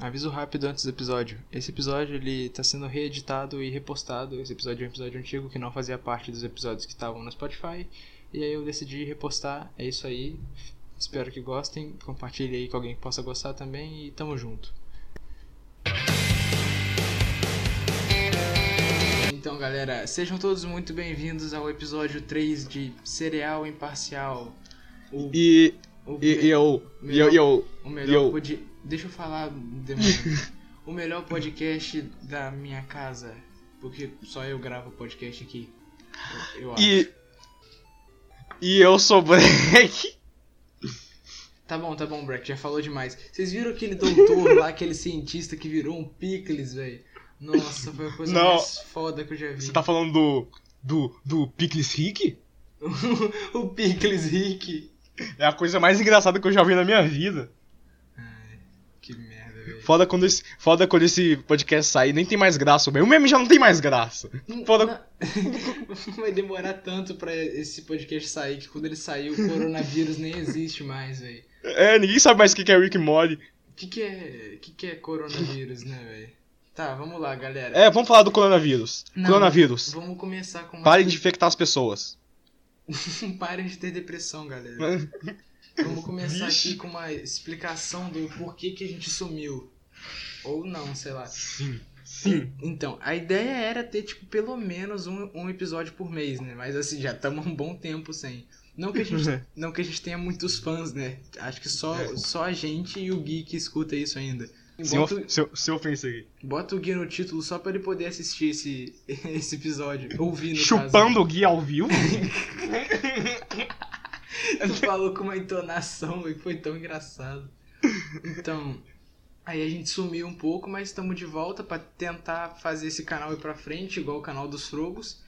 Aviso rápido antes do episódio. Esse episódio ele tá sendo reeditado e repostado. Esse episódio é um episódio antigo que não fazia parte dos episódios que estavam no Spotify. E aí eu decidi repostar. É isso aí. Espero que gostem. Compartilhe aí com alguém que possa gostar também e tamo junto. Então, galera, sejam todos muito bem-vindos ao episódio 3 de Cereal Imparcial. O, E, o e, e eu, eu, e eu, o e melhor eu, pod... Deixa eu falar, o melhor podcast da minha casa. Porque só eu gravo podcast aqui. Eu, eu acho. e, e eu sou Black. Tá bom, tá bom, Breck, já falou demais. Vocês viram aquele doutor lá, aquele cientista que virou um picles, velho? Nossa, foi a coisa Não. mais foda que eu já vi. Você tá falando do, do, do Pickles Rick? o picles Rick. É a coisa mais engraçada que eu já vi na minha vida. Foda quando esse, foda quando esse podcast sair, nem tem mais graça. O meme já não tem mais graça. Foda, Não- Vai demorar tanto pra esse podcast sair que quando ele sair o coronavírus nem existe mais, velho. é, ninguém sabe mais o que que é Rick Morty. O que, que é. que, que é coronavírus, né, velho? Tá, vamos lá, galera. É, vamos falar do coronavírus. Não, coronavírus. Vamos começar com. Parem de infectar as pessoas. Parem de ter depressão, galera. Vamos começar Vixe. aqui com uma explicação do porquê que a gente sumiu. Ou não, sei lá. Sim, sim. Então, a ideia era ter, tipo, pelo menos um, um episódio por mês, né? Mas assim, já estamos um bom tempo sem. Não que, a gente, não que a gente tenha muitos fãs, né? Acho que só, É. só a gente e o Gui que escuta isso ainda. Bota, of, sem, sem ofensa aqui. bota o Gui no título só pra ele poder assistir esse, esse episódio. Ouvir, no caso. Chupando o Gui ao vivo? Tu falou com uma entonação e foi tão engraçado. Então, aí a gente sumiu um pouco, mas estamos de volta pra tentar fazer esse canal ir pra frente, igual o canal dos Frogos.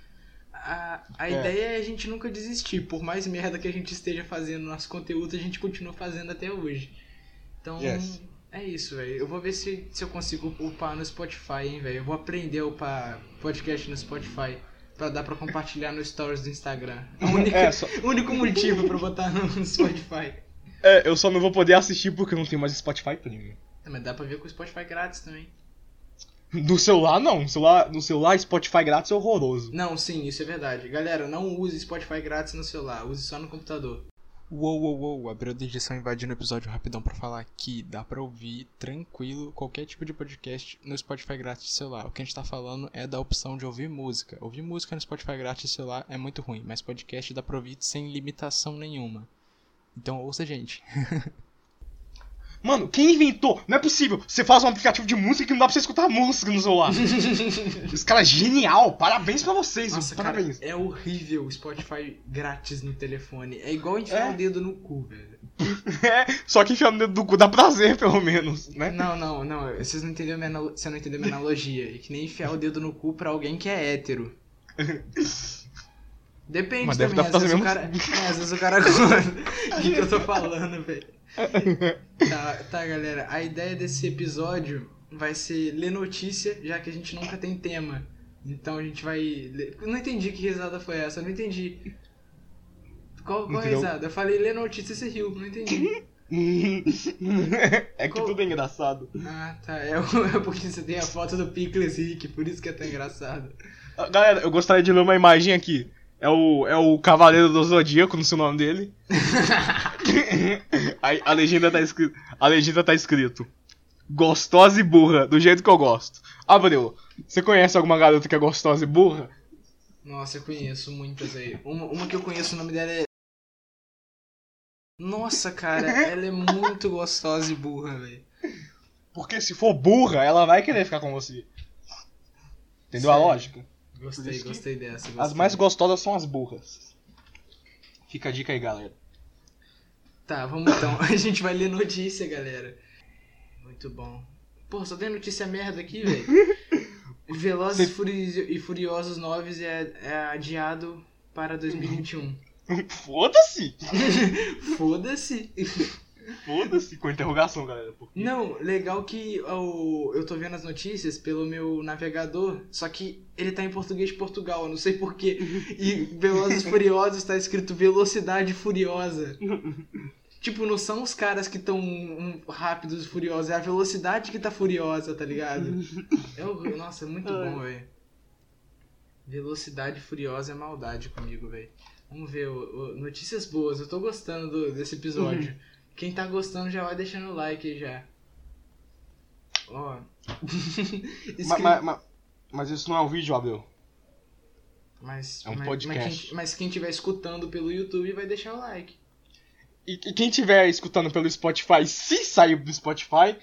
A, a É. ideia é a gente nunca desistir. Por mais merda que a gente esteja fazendo nosso conteúdo, a gente continua fazendo até hoje. Então, Yes. é isso, velho. Eu vou ver se, se eu consigo upar no Spotify, hein, velho. Eu vou aprender a upar podcast no Spotify. Pra dar pra compartilhar no stories do Instagram. A única, É, só- o único motivo pra botar no Spotify. É, eu só não vou poder assistir porque não tem mais Spotify Premium. É, Mas dá pra ver com o Spotify grátis também. No celular, não. No celular, no celular Spotify grátis é horroroso. Não, sim, isso é verdade. Galera, não use Spotify grátis no celular, use só no computador. Uou, uou, uou, abriu a edição invadindo o episódio rapidão pra falar que dá pra ouvir tranquilo qualquer tipo de podcast no Spotify grátis de celular. O que a gente tá falando é da opção de ouvir música. Ouvir música no Spotify grátis de celular é muito ruim, mas podcast dá pra ouvir sem limitação nenhuma. Então ouça, gente. Mano, quem inventou? Não é possível. Você faz um aplicativo de música que não dá pra você escutar música no celular. Esse cara é genial. Parabéns pra vocês. Nossa, Parabéns. cara, é horrível o Spotify grátis no telefone. É igual enfiar É. o dedo no cu, velho. É, só que enfiar no dedo do cu dá prazer, pelo menos, né? Não, não, não. Vocês não entenderam minha, você não entendeu minha analogia. É que nem enfiar o dedo no cu pra alguém que é hétero. Depende Mas deve também, dar às vezes, o pra cara, é, às vezes o cara gosta. O que, que eu tô falando, velho? Tá, tá, galera. A ideia desse episódio vai ser ler notícia, já que a gente nunca tem tema. Então a gente vai. Ler... Não entendi que risada foi essa, eu não entendi. Qual, qual Entendeu? risada? Eu falei ler notícia e você riu, não entendi. é que Qual- tudo é engraçado. Ah, tá. É, é porque você tem a foto do Pickles Rick, por isso que é tão engraçado. Ah, Galera, eu gostaria de ler uma imagem aqui. É o, é o Cavaleiro do Zodíaco, não sei o nome dele. a, a legenda tá escrito. A legenda tá escrito. Gostosa e burra, do jeito que eu gosto. Abreu, você conhece alguma garota que é gostosa e burra? Nossa, eu conheço muitas aí. Uma, uma que eu conheço, o nome dela é. Nossa, cara, ela é muito gostosa e burra, velho. Porque se for burra, ela vai querer ficar com você. Entendeu a Sério? lógica? Gostei, que gostei dessa. As gostei. mais gostosas são as burras. Fica a dica aí, galera. Tá, vamos então. A gente vai ler notícia, galera. Muito bom. Pô, só tem notícia merda aqui, velho. Velozes e Furiosos 9 é, é adiado para 2021. Foda-se! Foda-se. Foda-se com interrogação, galera. porque- Não, legal que o, eu tô vendo as notícias pelo meu navegador, só que ele tá em português de Portugal, eu não sei porquê. E Velozes Furiosos tá escrito Velocidade Furiosa. Tipo, não são os caras que estão rápidos e furiosos, é a velocidade que tá furiosa, tá ligado? É o... Nossa, é muito Ai. bom, velho. Velocidade furiosa é maldade comigo, velho. Vamos ver, notícias boas. Eu tô gostando do- desse episódio. Quem tá gostando já vai deixando o like já. Ó. Escre- Ma- ma- ma- mas isso não é um vídeo, Abel. Mas, É um mas- podcast. Mas quem, mas quem tiver escutando pelo YouTube vai deixar o like. E, e quem estiver escutando pelo Spotify, se sair do Spotify,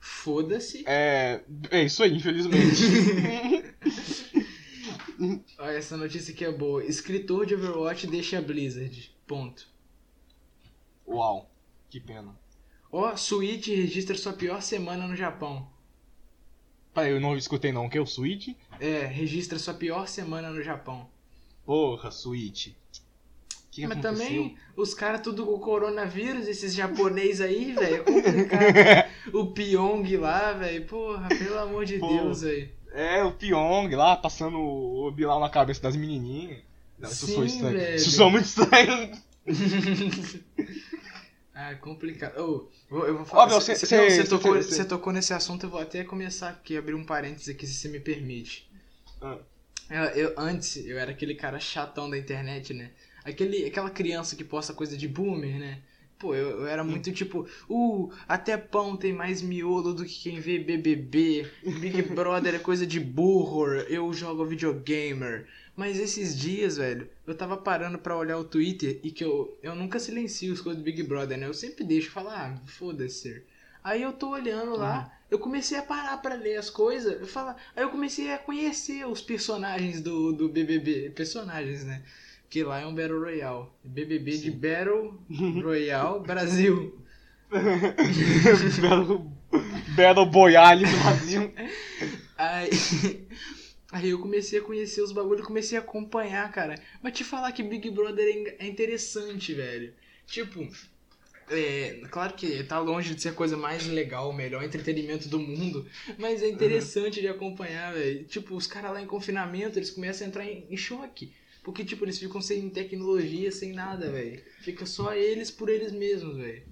Foda-se. é. É isso aí, infelizmente. Olha, essa notícia aqui é boa. Escritor de Overwatch deixa a Blizzard. Ponto. Uau, que pena. Ó, Switch registra sua pior semana no Japão. Peraí, eu não escutei não, o que? O Switch? É, registra sua pior semana no Japão. Porra, Switch. Que Mas aconteceu? também, os caras tudo com coronavírus, esses japonês aí, velho, é complicado. o Pyong lá, velho, porra, pelo amor de Pô. Deus, velho. É, o Pyong lá, passando o Bilal na cabeça das menininhas. Não, isso Sim, foi estranho. velho. Isso foi muito estranho. ah, complicado. Ô, vou- eu vou falar. Ó, meu, cê- cê- cê- não, cê- cê tocou, cê- cê- cê tocou nesse assunto, eu vou até começar aqui, abrir um parênteses aqui, se você me permite. Ah. Eu, eu- antes, eu era aquele cara chatão da internet, né? Aquele, aquela criança que posta coisa de boomer, né? Pô, eu, eu era muito tipo, uh, até pão tem mais miolo do que quem vê BBB, Big Brother é coisa de burro, eu jogo videogamer. Mas esses dias, velho, eu tava parando pra olhar o Twitter e que eu, eu nunca silencio as coisas do Big Brother, né? Eu sempre deixo falar, ah, foda-se. Aí eu tô olhando lá, eu comecei a parar pra ler as coisas, eu falo, aí eu comecei a conhecer os personagens do, do BBB, personagens, né? Que lá é um Battle Royale. BBB de Battle Royale Brasil. Battle, Battle Boyale do Brasil. Aí, aí eu comecei a conhecer os bagulhos, comecei a acompanhar, cara. Mas te falar que Big Brother é é interessante, velho. Tipo, é, claro que tá longe de ser a coisa mais legal, o melhor entretenimento do mundo, mas é interessante de acompanhar, velho. Tipo, os caras lá em confinamento, eles começam a entrar em, em choque. Porque, tipo, eles ficam sem tecnologia, sem nada, velho. Fica só eles por eles mesmos, velho.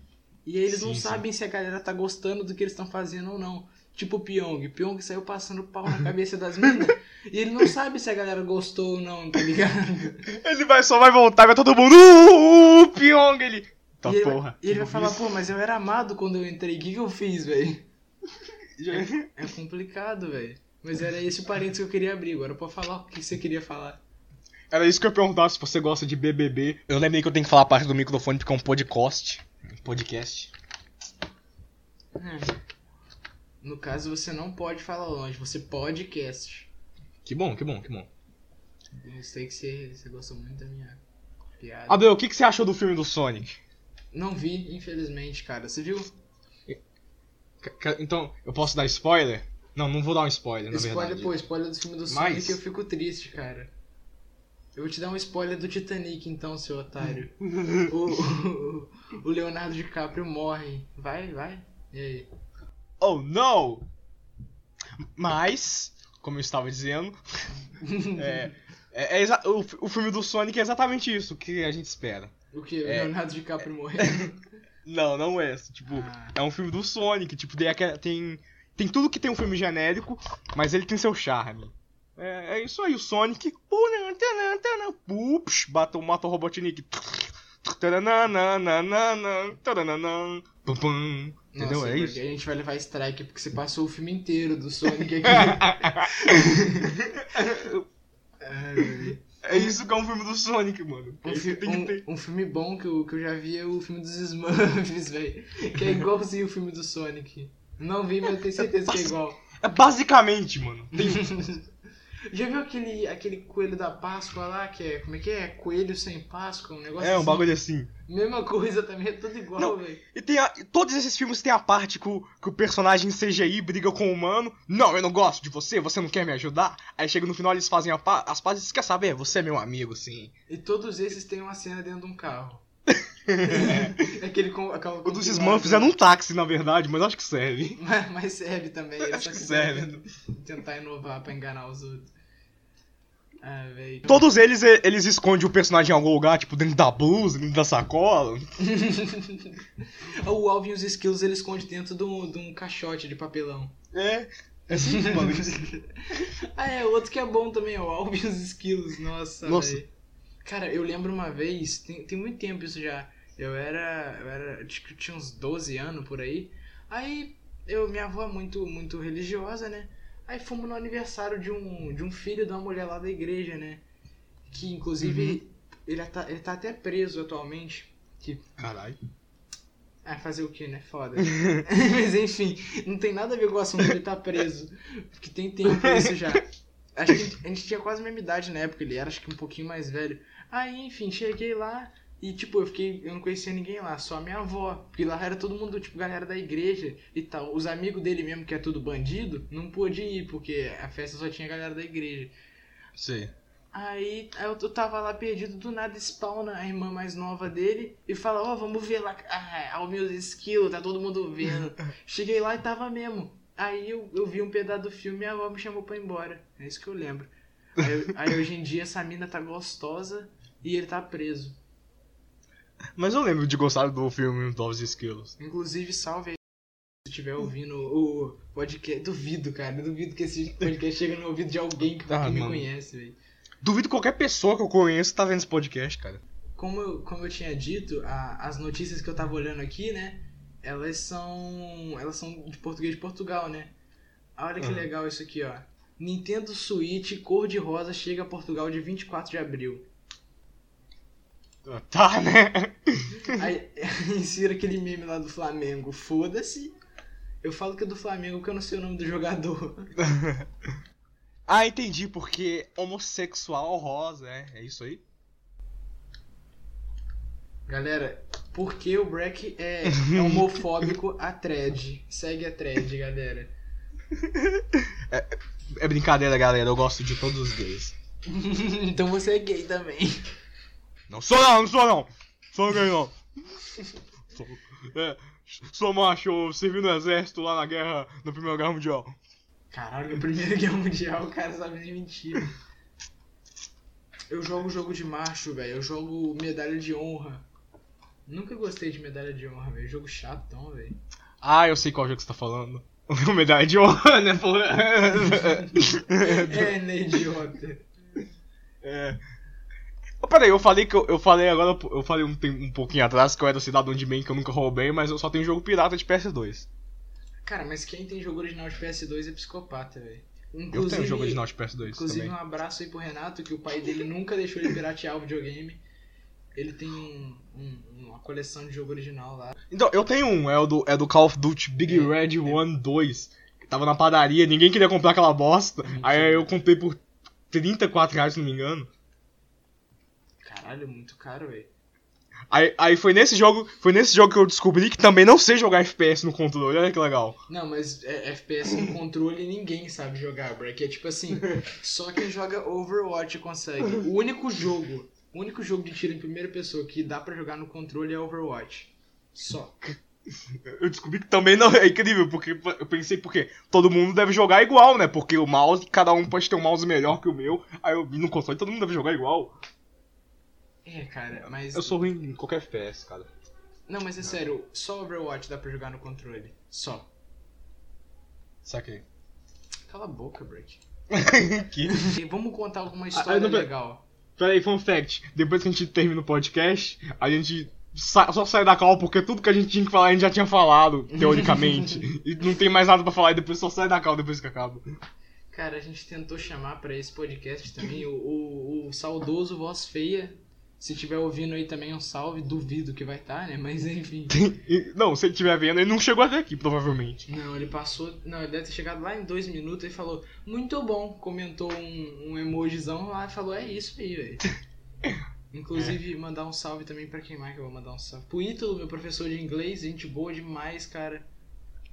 E aí eles não Sim, sim. sabem se a galera tá gostando do que eles estão fazendo ou não. Tipo o Pyong. Pyong saiu passando pau na cabeça das minas. e ele não sabe se a galera gostou ou não, tá ligado? Ele vai, só vai voltar, vai todo mundo. Uh, uh, Pyong, ele. Tá e ele, porra. e ele vai falar, pô, mas eu era amado quando eu entrei. O que, que eu fiz, velho? Já- É complicado, velho. Mas era esse o parênteses que eu queria abrir. Agora pode falar o que você queria falar. Era isso que eu ia perguntar se você gosta de BBB. Eu lembrei que eu tenho que falar a parte do microfone porque é um podcast. Um podcast. É. No caso, você não pode falar longe, você podcast. Que bom, que bom, que bom. Eu sei que você, você gostou muito da minha piada. Abel, o que, que você achou do filme do Sonic? Não vi, infelizmente, cara. Você viu? Ca- Então, eu posso dar spoiler? Não, não vou dar um spoiler, na spoiler, verdade. pô, spoiler do filme do Mas- Sonic eu fico triste, cara. Eu vou te dar um spoiler do Titanic então, seu otário. o, o, o Leonardo DiCaprio morre. Vai, vai. E aí? Oh, não! Mas, como eu estava dizendo, é, é- é o, o filme do Sonic é exatamente isso que a gente espera. O que? O É. Leonardo DiCaprio morre? Não, não é. Tipo, Ah. é um filme do Sonic. Tipo, tem, tem, tudo que tem um filme genérico, mas ele tem seu charme. É, é isso aí, o Sonic. Ups, bateu, mata o Robotnik. Taranana, pum, pum. Entendeu? Nossa, é isso. A gente vai levar strike porque você passou o filme inteiro do Sonic aqui. É isso que é um filme do Sonic, mano. Um, É fi- um- um filme bom que eu, que eu já vi é o filme dos Smurfs, velho. Que é igualzinho o filme do Sonic. Não vi, mas eu tenho certeza que é igual. É basicamente, mano. Tem- Já viu aquele, aquele coelho da Páscoa lá, que é. Como é que é? Coelho sem Páscoa, um negócio É um assim. bagulho assim. Mesma coisa também, é tudo igual, velho. E tem a- todos esses filmes têm a parte que o, que o personagem CGI briga com o humano. Não, eu não gosto de você, você não quer me ajudar. Aí chega no final eles fazem a as pazes e quer saber? Você é meu amigo, sim. E todos esses têm uma cena dentro de um carro. Aquele com aquela O dos. Smurfs é num táxi, na verdade, mas acho que serve. Mas, mas serve também. Acho que serve. Tentar inovar pra enganar os outros. Ah, velho. Todos eles, e- eles escondem o personagem em algum lugar, tipo, dentro da blusa, dentro da sacola. o Alvin e os Skills ele esconde dentro de um, de um caixote de papelão. É. É assim, mano. ah, é, outro que é bom também, o Alvin e os Skills. Nossa, Nossa. Cara, eu lembro uma vez, tem, tem muito tempo isso já. Eu era. Eu era. Acho que eu tinha uns 12 anos por aí. Aí, eu, minha avó é muito, muito religiosa, né? Aí fomos no aniversário de um, de um filho de uma mulher lá da igreja, né? Que inclusive ele, tá, ele tá até preso atualmente. Que Caralho. ah, fazer o que, né? Foda. Mas enfim, não tem nada a ver com o assunto ele tá preso. Porque tem tempo isso já. Acho que a gente tinha quase a mesma idade na época, ele era acho que um pouquinho mais velho. Aí, enfim, cheguei lá e, tipo, eu fiquei. Eu não conhecia ninguém lá, só a minha avó. Porque lá era todo mundo, tipo, galera da igreja e tal. Os amigos dele mesmo, que é tudo bandido, não pôde ir, porque a festa só tinha galera da igreja. Sei. Aí eu, eu tava lá perdido, do nada spawna a irmã mais nova dele e fala, ó, vamos ver lá, ah, ao meus skills, tá todo mundo vendo. Cheguei lá e tava mesmo. Aí eu, eu vi um pedaço do filme e a avó me chamou pra ir embora. É isso que eu lembro. Aí, aí hoje em dia essa mina tá gostosa e ele tá preso. Mas eu lembro de gostar do filme Novos Skills. Inclusive, salve aí se estiver ouvindo o podcast. Duvido, cara. Duvido que esse podcast chegue no ouvido de alguém que, Ah, que me conhece, velho. Duvido que qualquer pessoa que eu conheço tá vendo esse podcast, cara. como eu, como eu tinha dito, a- as notícias que eu tava olhando aqui, né? Elas são. Elas são de português de Portugal, né? Olha que Aham. legal isso aqui, ó. Nintendo Switch cor-de-rosa chega a Portugal de 24 de abril. Tá, né? Aí insira aquele meme lá do Flamengo. Foda-se. Eu falo que é do Flamengo porque eu não sei o nome do jogador. ah, entendi, porque homossexual rosa, é, é isso aí? Galera, por que o Breck é, é homofóbico a thread? Segue a thread, galera. É brincadeira, galera, eu gosto de todos os gays. então você é gay também. Não sou não, não sou não. Sou gay não. Sou, é, sou macho, servi no exército lá na guerra, na Primeira Guerra Mundial. Caralho, a Primeira Guerra Mundial, o cara sabe de mentira. Eu jogo jogo de macho, velho. Eu jogo medalha de honra. Nunca gostei de medalha de honra, velho. Jogo chatão, velho. Ah, eu sei qual jogo você tá falando. O medalha de honra, né, porra? É, né, idiota. É. Ô, peraí, eu falei que eu, eu falei agora, eu falei um, um pouquinho atrás que eu era cidadão de bem que eu nunca roubei, mas eu só tenho jogo pirata de PS2. Cara, mas quem tem jogo original de PS2 é psicopata, velho. Eu tenho jogo original de PS2 Inclusive, também. um abraço aí pro Renato, que o pai dele nunca deixou ele piratear o videogame. Ele tem um- um- uma coleção de jogo original lá. Então, eu tenho um, é o do, é do Call of Duty Big É, Red One 2. Que tava na padaria, ninguém queria comprar aquela bosta. Mentira. Aí eu comprei por 34 reais, se não me engano. Caralho, muito caro, velho. Aí, aí foi nesse jogo, foi nesse jogo que eu descobri que também não sei jogar FPS no controle, olha que legal. Não, mas é, FPS com controle ninguém sabe jogar, Break. É tipo assim, só quem joga Overwatch consegue. O único jogo, o único jogo de tiro em primeira pessoa que dá pra jogar no controle é Overwatch. Só. Eu descobri que também não é incrível, porque eu pensei, porque todo mundo deve jogar igual, né? Porque o mouse, cada um pode ter um mouse melhor que o meu. Aí eu vi no console, todo mundo deve jogar igual. É, cara, mas. Eu sou ruim em qualquer FPS, cara. Não, mas é sério, só Overwatch dá pra jogar no controle. Só. Saquei. Cala a boca, Break. que? E vamos contar alguma Ah, história eu não- legal. Peraí, fun fact. Depois que a gente termina o podcast, a gente sa- só sai da cal porque tudo que a gente tinha que falar a gente já tinha falado, teoricamente. e não tem mais nada pra falar e depois só sai da cal depois que acaba. Cara, a gente tentou chamar pra esse podcast também o, o, o saudoso Voz Feia. Se tiver ouvindo aí também um salve, duvido que vai estar, né? Mas enfim. Não, se ele estiver vendo, ele não chegou até aqui, provavelmente. Não, ele passou. Não, ele deve ter chegado lá em dois minutos e falou, muito bom. Comentou um, um emojizão lá e falou, é isso aí, velho. Inclusive, mandar um salve também pra quem mais que eu vou mandar um salve. Pro Ítalo, meu professor de inglês, gente boa demais, cara.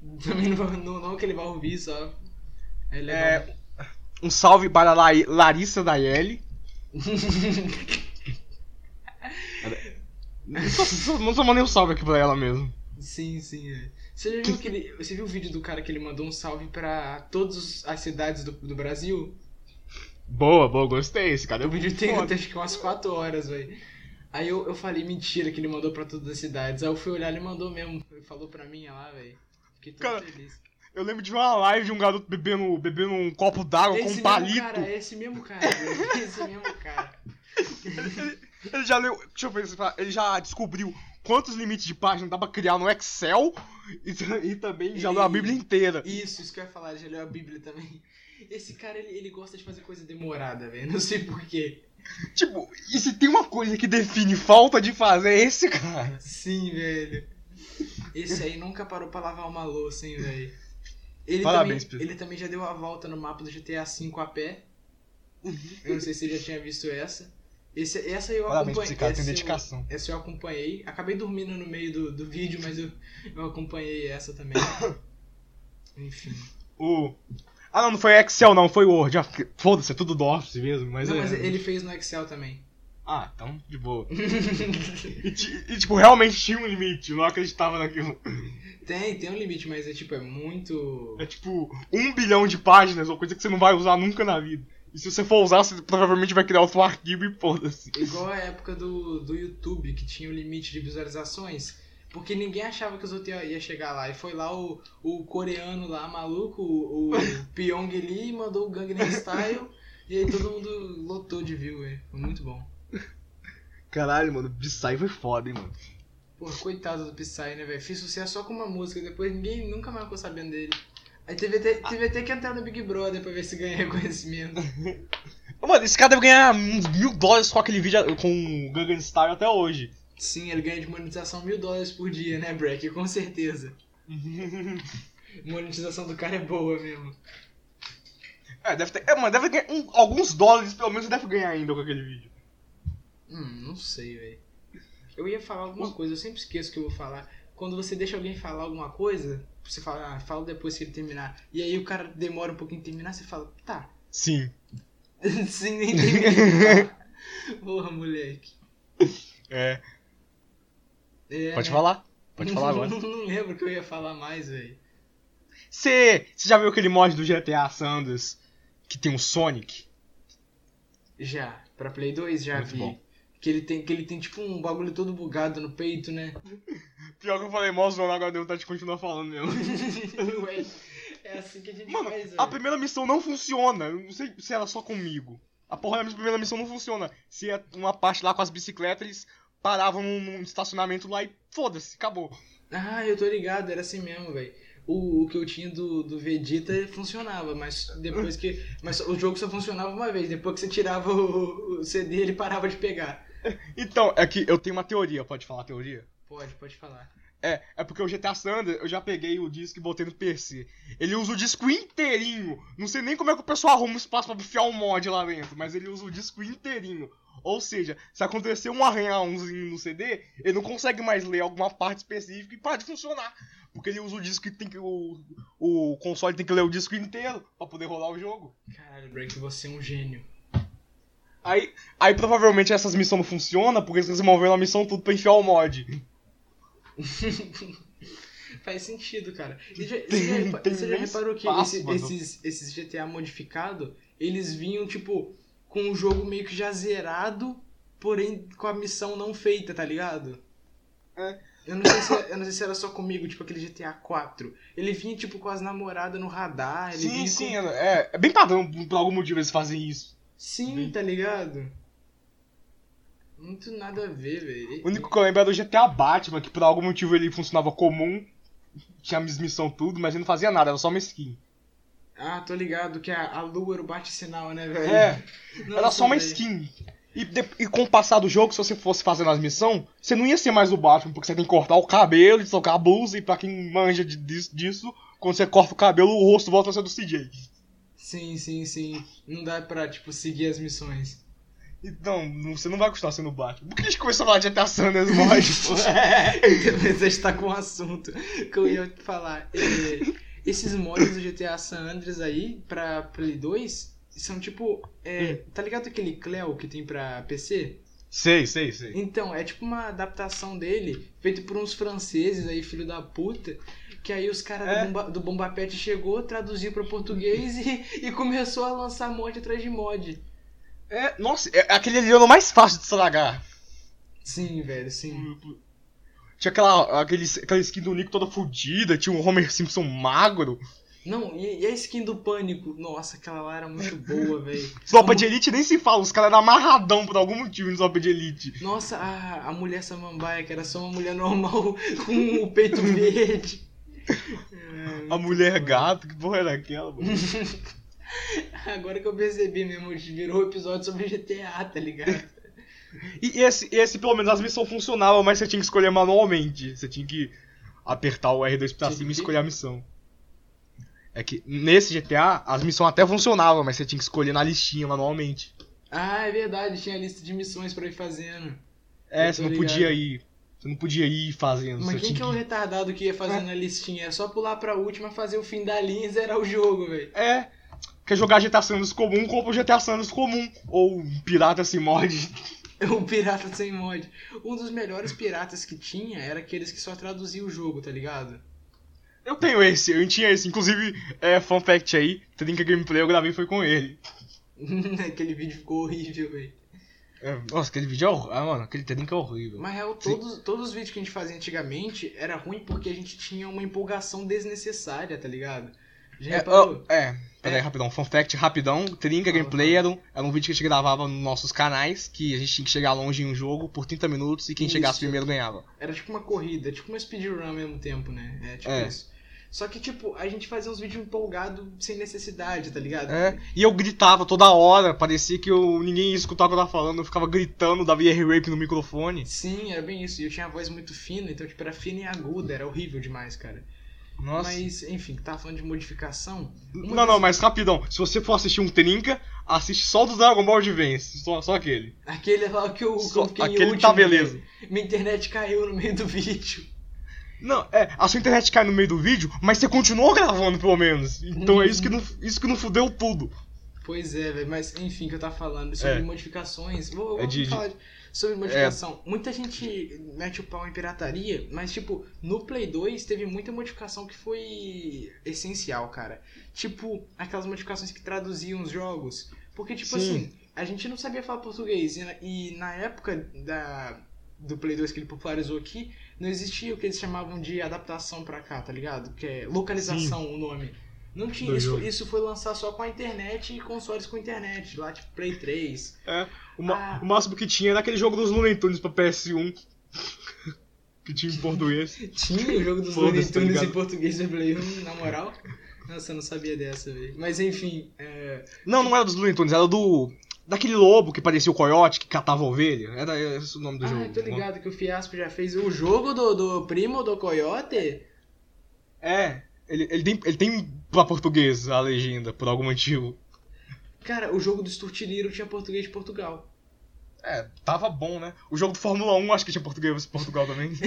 Também não, não, não que ele vai ouvir, só. É legal. É, um salve para a La- Larissa Daiele. Só, só, não só mandei um salve aqui pra ela mesmo. Sim, sim. É. Você já viu aquele. Você viu o vídeo do cara que ele mandou um salve pra todas as cidades do, do Brasil? Boa, boa, gostei. Esse cara é O vídeo tem foda. acho que umas 4 horas, velho. Aí eu, eu falei, mentira, que ele mandou pra todas as cidades. Aí eu fui olhar, ele mandou mesmo. Ele falou pra mim lá, velho. Fiquei todo Cara, feliz. Eu lembro de uma live de um garoto bebendo, bebendo um copo d'água com Esse um mesmo palito. cara, esse mesmo cara. Esse mesmo cara. Ele já leu. Deixa eu ver se ele já descobriu quantos limites de página dá pra criar no Excel e, e também já leu a Ele- Bíblia inteira. Isso, isso que eu ia falar, já leu a Bíblia também. Esse cara, ele, ele gosta de fazer coisa demorada, velho. Não sei porquê. Tipo, e se tem uma coisa que define falta de fazer, é esse cara. Sim, velho. Esse aí nunca parou pra lavar uma louça, hein, velho. Ele, Parabéns, também, Pedro. ele também já deu a volta no mapa do GTA V a pé. Eu não sei se você já tinha visto essa. Esse, essa eu Parabéns acompanhei. esse cara, tem essa eu- dedicação. Essa eu acompanhei. Acabei dormindo no meio do, do vídeo, mas eu, eu acompanhei essa também. Enfim. O. Ah não, não foi Excel não, foi Word. Ah, Foda-se, é tudo do Office mesmo, mas não, é. mas ele fez no Excel também. Ah, então, de boa. E, e, tipo, realmente tinha um limite, eu não acreditava naquilo. tem, tem um limite, mas é tipo, é muito. É tipo, um bilhão de páginas, ou coisa que você não vai usar nunca na vida. E se você for usar, você provavelmente vai criar outro arquivo e foda-se. Igual a época do, do YouTube, que tinha o limite de visualizações, porque ninguém achava que os outros ia, ia chegar lá. E foi lá o, o coreano lá, maluco, o, o Pyong Lee, mandou o Gangnam Style, e aí todo mundo lotou de view, velho. Foi muito bom. Caralho, mano, Psy foi foda, hein, mano. Pô, coitado do Psy, né, velho? Fiz sucesso só com uma música, depois ninguém nunca mais ficou sabendo dele. Aí teve até, teve até que entrar no Big Brother pra ver se ganha reconhecimento. Mano, esse cara deve ganhar uns mil dólares com aquele vídeo com o Gangnam Style até hoje. Sim, ele ganha de monetização mil dólares por dia, né, Breck? Com certeza. Monetização do cara é boa mesmo. é, deve ter. É, mano, deve ganhar um- alguns dólares, pelo menos, deve ganhar ainda com aquele vídeo. Hum, não sei, velho. Eu ia falar alguma coisa, eu sempre esqueço que eu vou falar. Quando você deixa alguém falar alguma coisa, você fala, ah, fala depois que ele terminar. E aí o cara demora um pouquinho em terminar, você fala, tá. Sim. Sim, nem terminei. Porra, moleque. É. É, Pode falar. Pode falar agora. Não, não lembro que eu ia falar mais, velho. Você já viu aquele mod do GTA Sanders que tem o Sonic? Já. Pra Play 2 já Muito vi. bom. Que ele, tem, que ele tem tipo um bagulho todo bugado no peito, né? Pior que eu falei, mó zona, agora deu vontade de continuar falando mesmo. Ué, é assim que a gente Mano, faz, a primeira missão não funciona. Eu não sei se era só comigo. A porra da minha primeira missão não funciona. Se é uma parte lá com as bicicletas, eles paravam num, num estacionamento lá e foda-se, acabou. Ah, eu tô ligado, era assim mesmo, velho. O, o que eu tinha do, do Vegeta funcionava, mas depois que. Mas o jogo só funcionava uma vez, depois que você tirava o, o CD ele parava de pegar. Então, é que eu tenho uma teoria, pode falar a teoria? Pode, pode falar. É, é porque o GTA Sanders, eu já peguei o disco e botei no PC. Ele usa o disco inteirinho. Não sei nem como é que o pessoal arruma espaço pra enfiar um mod lá dentro, mas ele usa o disco inteirinho. Ou seja, se acontecer um arranhãozinho no CD, ele não consegue mais ler alguma parte específica e para de funcionar. Porque ele usa o disco que tem que. O, o console tem que ler o disco inteiro pra poder rolar o jogo. Caralho, Break, você é um gênio. Aí, aí provavelmente essas missões não funcionam, porque eles removeram a missão tudo pra enfiar o mod. Faz sentido, cara. E já- você já, Tem você já reparou que espaço, esse- mano. esses, esses GTA modificados, eles vinham, tipo, com o jogo meio que já zerado, porém com a missão não feita, tá ligado? É. Eu não, sei se, eu não sei se era só comigo, tipo aquele GTA 4. Ele vinha, tipo, com as namoradas no radar. Sim, sim, com... é, é bem padrão, por algum motivo eles fazem isso. Sim, tá ligado? Muito nada a ver, velho. O único que eu lembro era do GTA Batman, que por algum motivo ele funcionava comum, tinha missão tudo, mas ele não fazia nada, era só uma skin. Ah, tô ligado que a, a lua era o bate-sinal, né, velho? É, era Nossa, só uma velho. skin. E, de- e com o passar do jogo, se você fosse fazendo as missões, você não ia ser mais o Batman, porque você tem que cortar o cabelo, trocar a blusa, e pra quem manja de- disso, disso, quando você corta o cabelo, o rosto volta a ser do CJ. Sim, sim, sim. Não dá pra, tipo, seguir as missões. Então, você não vai continuar sendo o Batman. Por que a gente começou a falar de GTA Sanders mod? pô? Mas a gente tá com um assunto que eu ia falar. É, esses mods do GTA San Andreas aí, pra Play 2, são tipo. é, Tá ligado aquele Cleo que tem pra PC? sei, sei, sei. Então, é tipo uma adaptação dele, feito por uns franceses aí, filho da puta, Que aí os caras É. do, Bomba, do Bomba Pet chegou, traduziu pra português e, e começou a lançar mod atrás de mod. É, nossa, é, aquele ali era o mais fácil de estragar. Sim, velho, sim. Tinha aquela, aquele, aquela skin do Nico toda fodida, tinha um Homer Simpson magro. Não, e, e a skin do Pânico? Nossa, aquela lá era muito boa, velho. Tropa de Elite nem se fala, os caras eram amarradão por algum motivo no Tropa de Elite. Nossa, a, a mulher samambaia, que era só uma mulher normal com o peito verde. A mulher gato, que porra era aquela, mano? Agora que eu percebi mesmo, virou um episódio sobre GTA, tá ligado? E esse, esse, pelo menos, as missões funcionavam, mas você tinha que escolher manualmente. Você tinha que apertar o R2 pra cima e escolher a missão. É que nesse GTA, as missões até funcionavam, mas você tinha que escolher na listinha manualmente. Ah, é verdade, tinha lista de missões pra ir fazendo. É, você não ligado. podia ir. Você não podia ir fazendo. Mas quem que é o retardado que ia fazendo a listinha? É só pular pra última, fazer o fim da linha e zerar o jogo, velho. É. Quer jogar GTA Sanders comum, compra o GTA Sanders comum. Ou um Pirata sem mod. O pirata sem mod. Um dos melhores piratas que tinha era aqueles que só traduziam o jogo, tá ligado? Eu tenho esse, eu tinha esse. Inclusive, é, fun fact aí, Trinca Gameplay eu gravei foi com ele. Aquele vídeo ficou horrível, velho. É, nossa, aquele vídeo é horrível. Ah, mano, aquele Trinca é horrível. Mas real, todos, todos os vídeos que a gente fazia antigamente era ruim porque a gente tinha uma empolgação desnecessária, tá ligado? Já É, ó, é, peraí, É. rapidão. Fun fact, rapidão. Trinca Gameplay era um, era um vídeo que a gente gravava nos nossos canais, que a gente tinha que chegar longe em um jogo por 30 minutos e quem chegasse Isso. primeiro ganhava. Era tipo uma corrida, tipo uma speedrun ao mesmo tempo, né? É tipo É. isso. Só que, tipo, a gente fazia uns vídeos empolgados sem necessidade, tá ligado? É, e eu gritava toda hora, parecia que eu, ninguém ia escutar o que eu tava falando, eu ficava gritando, dava ear rape no microfone. Sim, era bem isso. E eu tinha a voz muito fina, então, tipo, era fina e aguda, era horrível demais, cara. Nossa. Mas, enfim, tava falando de modificação. uma Não, das- não, mas rapidão. Se você for assistir um Trinca, assiste só o do Dragon Ball Advance. Só, só aquele. Aquele lá que eu, que Só- em aquele último, tá beleza. Minha internet caiu no meio do vídeo. Não, é, a sua internet cai no meio do vídeo, mas você continuou gravando pelo menos. Então é isso que não, isso que não fudeu tudo. Pois é, velho, mas enfim, que eu tava falando sobre É. modificações. Vou, É de- falar sobre modificação. Muita gente mete o pau em pirataria, mas tipo, no Play 2 teve muita modificação que foi essencial, cara. Tipo, aquelas modificações que traduziam os jogos. Porque, tipo Sim. assim, a gente não sabia falar português. E na, e na época da, do Play 2 que ele popularizou aqui, não existia o que eles chamavam de adaptação pra cá, tá ligado? Que é localização o nome. Não tinha, Do isso, jogo. isso foi lançar só com a internet e consoles com internet, lá tipo Play 3. É, o, Ah. o máximo que tinha era aquele jogo dos Looney Tunes pra PS1. que tinha em português. Tinha o jogo dos Looney tá Tunes ligado? em português do Play 1, na moral. Nossa, eu não sabia dessa, velho. Mas enfim, é... Não, não era dos Looney Tunes, era do. Daquele lobo que parecia o coiote, que catava ovelha. Era esse o nome do Ah, jogo. tô ligado que o Fiasco já fez o jogo do, do primo do Coyote. É, ele, ele, tem, ele tem pra português a legenda, por algum motivo. Cara, o jogo do Sturtiliro tinha português de Portugal. É, tava bom, né? O jogo do Fórmula 1 acho que tinha português em Portugal também.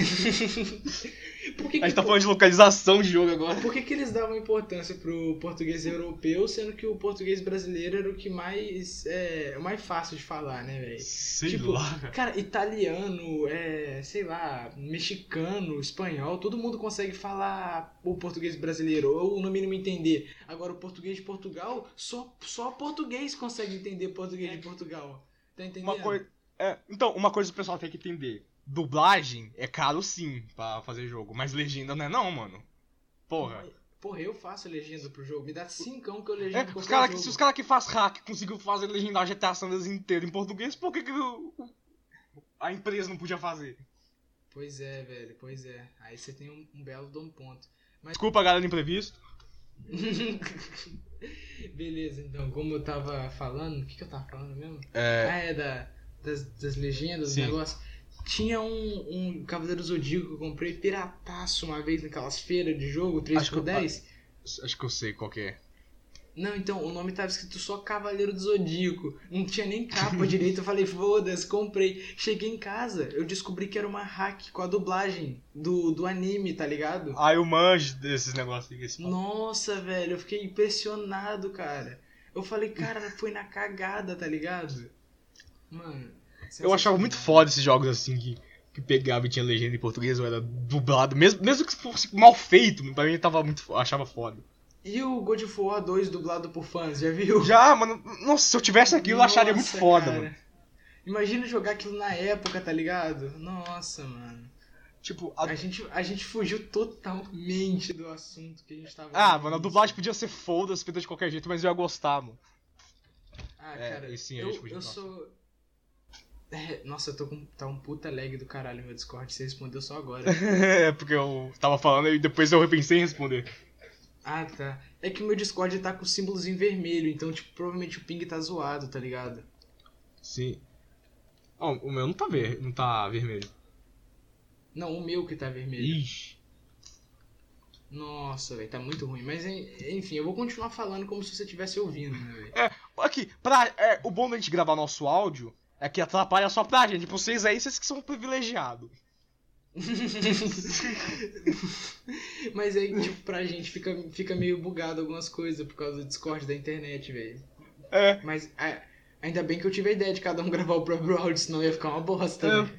Por que, A que, gente tá falando de localização de jogo agora. por que, que eles davam importância pro português europeu, sendo que o português brasileiro era o que mais é o mais fácil de falar, né, velho? Tipo, lá. Cara, italiano, é, sei lá, mexicano, espanhol, todo mundo consegue falar o português brasileiro, ou no mínimo entender. Agora, o português de Portugal, só, só português consegue entender português de Portugal. Tá entendendo? Uma coisa. É, então, uma coisa que o pessoal tem que entender. Dublagem é caro sim pra fazer jogo, mas legenda não é não, mano. Porra. Porra, eu faço legenda pro jogo. Me dá cincão que eu É, legendo os qualquer cara, que- jogo. se os caras que faz hack conseguiu fazer legendar GTA Sanders inteiro em português, por que, que o- a empresa não podia fazer? Pois é, velho, pois é. Aí você tem um, um belo de um ponto. Desculpa, galera, imprevisto. Beleza, então, como eu tava falando, o que, que eu tava falando mesmo? É. Ah, é da, das, das legendas, do Sim. negócio. Tinha um, um Cavaleiro Zodíaco que eu comprei pirataço uma vez naquelas feiras de jogo, 3 Acho por que eu- 10. Acho que eu sei qual que é. Não, então, o nome tava escrito só Cavaleiro do Zodíaco. Não tinha nem capa direito. Eu falei, foda-se, comprei. Cheguei em casa, eu descobri que era uma hack com a dublagem do, do anime, tá ligado? Ah, eu manjo desses negócios. Nossa, velho, eu fiquei impressionado, cara. Eu falei, cara, foi na cagada, tá ligado? Mano. Eu achava muito foda esses jogos assim que que pegava e tinha legenda em português ou era dublado, mesmo, mesmo que fosse mal feito, pra mim tava muito. achava foda. E o God of War 2 dublado por fãs, já viu? Já, mano, nossa, se eu tivesse aquilo, eu acharia muito Nossa, foda, cara. mano. Imagina jogar aquilo na época, tá ligado? Nossa, mano. Tipo, a... A gente, a gente fugiu totalmente do assunto que a gente tava. Ah, mano, a dublagem podia ser foda-se, feita de qualquer jeito, mas eu ia gostar, mano. Ah, É, cara, sim, eu, eu sou. É, nossa, eu tô com. Tá um puta lag do caralho meu Discord, você respondeu só agora. é, porque eu tava falando e depois eu repensei em responder. ah, tá. É que o meu Discord tá com símbolos em vermelho, então, tipo, provavelmente o ping tá zoado, tá ligado? Sim. Ó, o meu não tá, ver... não tá vermelho. Não, o meu que tá vermelho. Ixi. Nossa, velho, tá muito ruim. Mas, en- enfim, eu vou continuar falando como se você estivesse ouvindo, né, velho? É, aqui, pra, é, o bom da gente gravar nosso áudio é que atrapalha só pra gente. Tipo, vocês aí, vocês que são privilegiados. Mas aí, tipo, pra gente fica, fica meio bugado algumas coisas por causa do Discord da internet, velho. É. Mas a- ainda bem que eu tive a ideia de cada um gravar o próprio áudio, senão ia ficar uma bosta, É. né?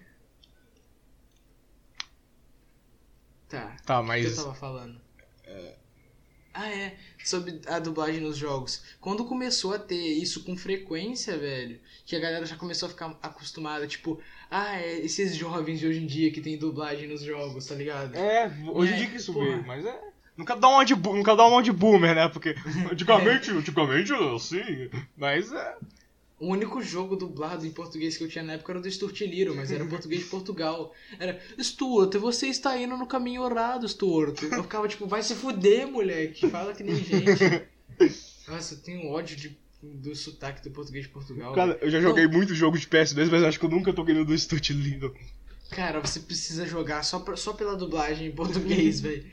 Tá, Tá, o que eu mas. tava falando? Ah, é. Sobre a dublagem nos jogos. Quando começou a ter isso com frequência, velho, que a galera já começou a ficar acostumada, tipo, ah, é esses jovens de hoje em dia que tem dublagem nos jogos, tá ligado? É, hoje em É, dia que isso veio, mas é. Quero dar uma de, quero dar uma de boomer, né? Porque antigamente, antigamente, assim. Mas é. O único jogo dublado em português que eu tinha na época era o do Little, mas era português de Portugal. Era, Stuart, você está indo no caminho errado, Stuart. Eu ficava tipo, vai se fuder, moleque. Fala que nem gente. Nossa, eu tenho ódio de, do sotaque do português de Portugal. Cara, velho. eu já joguei muito jogo de PS2, mas acho que eu nunca toquei no do Little. Cara, você precisa jogar só, pra- só pela dublagem em português, velho.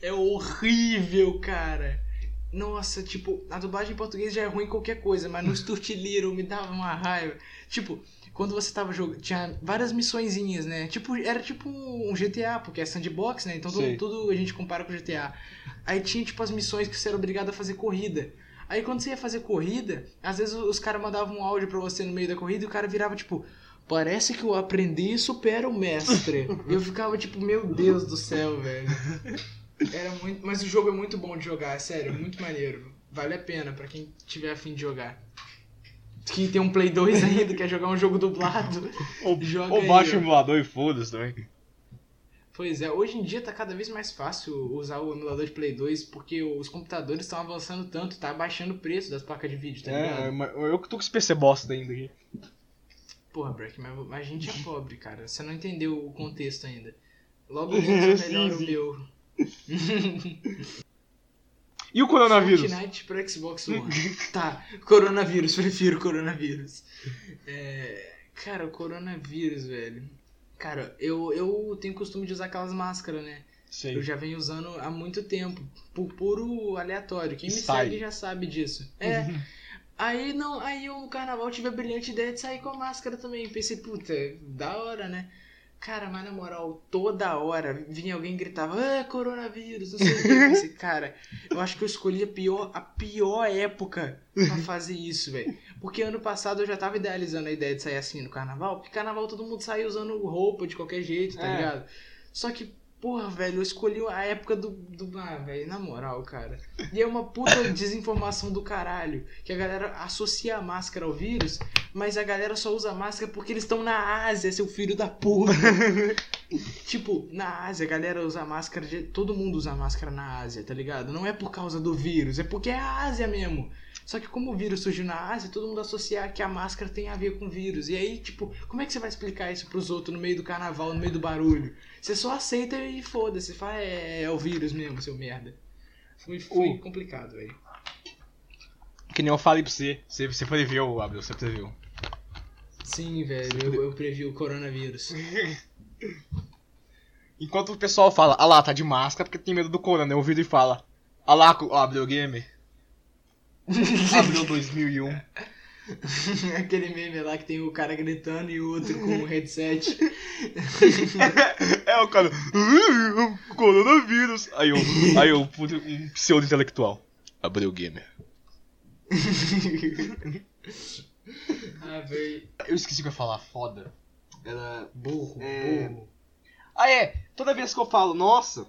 É horrível, cara. Nossa, tipo, a dublagem em português já é ruim em qualquer coisa, mas no Stuart Little me dava uma raiva. Tipo, quando você tava jogando, tinha várias missõezinhas, né? Tipo, era tipo um GTA, porque é sandbox, né? Então tudo, tudo a gente compara com GTA. Aí tinha, tipo, as missões que você era obrigado a fazer corrida. Aí quando você ia fazer corrida, às vezes os caras mandavam um áudio pra você no meio da corrida e o cara virava, tipo, Parece que o aprendiz supera o mestre. Eu ficava tipo, meu Deus do céu, velho. Era muito, mas o jogo é muito bom de jogar, é sério, muito maneiro. Vale a pena pra quem tiver afim de jogar. Quem tem um Play 2 ainda, quer jogar um jogo dublado. Ou, Joga ou baixa o emulador e foda-se também. Pois é, hoje em dia tá cada vez mais fácil usar o emulador de Play 2 porque os computadores estão avançando tanto, tá abaixando o preço das placas de vídeo, tá É, ligado? eu que tô com esse PC bosta ainda aqui. Porra, Breck, mas, mas a gente é pobre, cara. Você não entendeu o contexto ainda. Logo menos é melhor Sim, o meu. E o coronavírus? Fortnite pro Xbox One. tá, coronavírus, prefiro coronavírus. É, cara, o coronavírus, velho. Cara, eu, eu tenho costume de usar aquelas máscaras, né? Sei. Eu já venho usando há muito tempo, por puro aleatório. Quem me Style. segue já sabe disso. É. Aí não, aí eu no carnaval tive a brilhante ideia de sair com a máscara também. Pensei, puta, da hora, né? Cara, mas na moral, toda hora vinha alguém e gritava, ah, coronavírus, não sei o que. Eu pensei, cara, eu acho que eu escolhi a pior, a pior época pra fazer isso, velho. Porque ano passado eu já tava idealizando a ideia de sair assim no carnaval, porque carnaval todo mundo sai usando roupa de qualquer jeito, tá É. ligado? Só que, porra, velho, eu escolhi a época do. do ah, velho, na moral, cara. E é uma puta desinformação do caralho. Que a galera associa a máscara ao vírus, mas a galera só usa máscara porque eles estão na Ásia, seu filho da puta. tipo, na Ásia, a galera usa máscara. De... Todo mundo usa máscara na Ásia, tá ligado? Não é por causa do vírus, é porque é a Ásia mesmo. Só que como o vírus surgiu na Ásia, todo mundo associa que a máscara tem a ver com o vírus. E aí, tipo, como é que você vai explicar isso pros outros no meio do carnaval, no meio do barulho? Você só aceita e foda-se. Fala, é, é o vírus mesmo, seu merda. Foi, foi complicado, velho. Que nem eu falei pra você. Você, você previu, Abel, você previu. Sim, velho, eu, eu previ o coronavírus. Enquanto o pessoal fala, ah lá, tá de máscara porque tem medo do corona, eu ouvido e fala, ah lá, ó, Abel Gamer. Abril 2001. Aquele meme lá que tem o cara gritando e o outro com o headset. É o cara, "Uh, coronavírus. Aí eu, aí eu, puto, um pseudo-intelectual. Abril Gamer. ah, velho. Eu esqueci o que eu ia falar, foda. Era. Burro, É. burro. Ah, é. Toda vez que eu falo, nossa,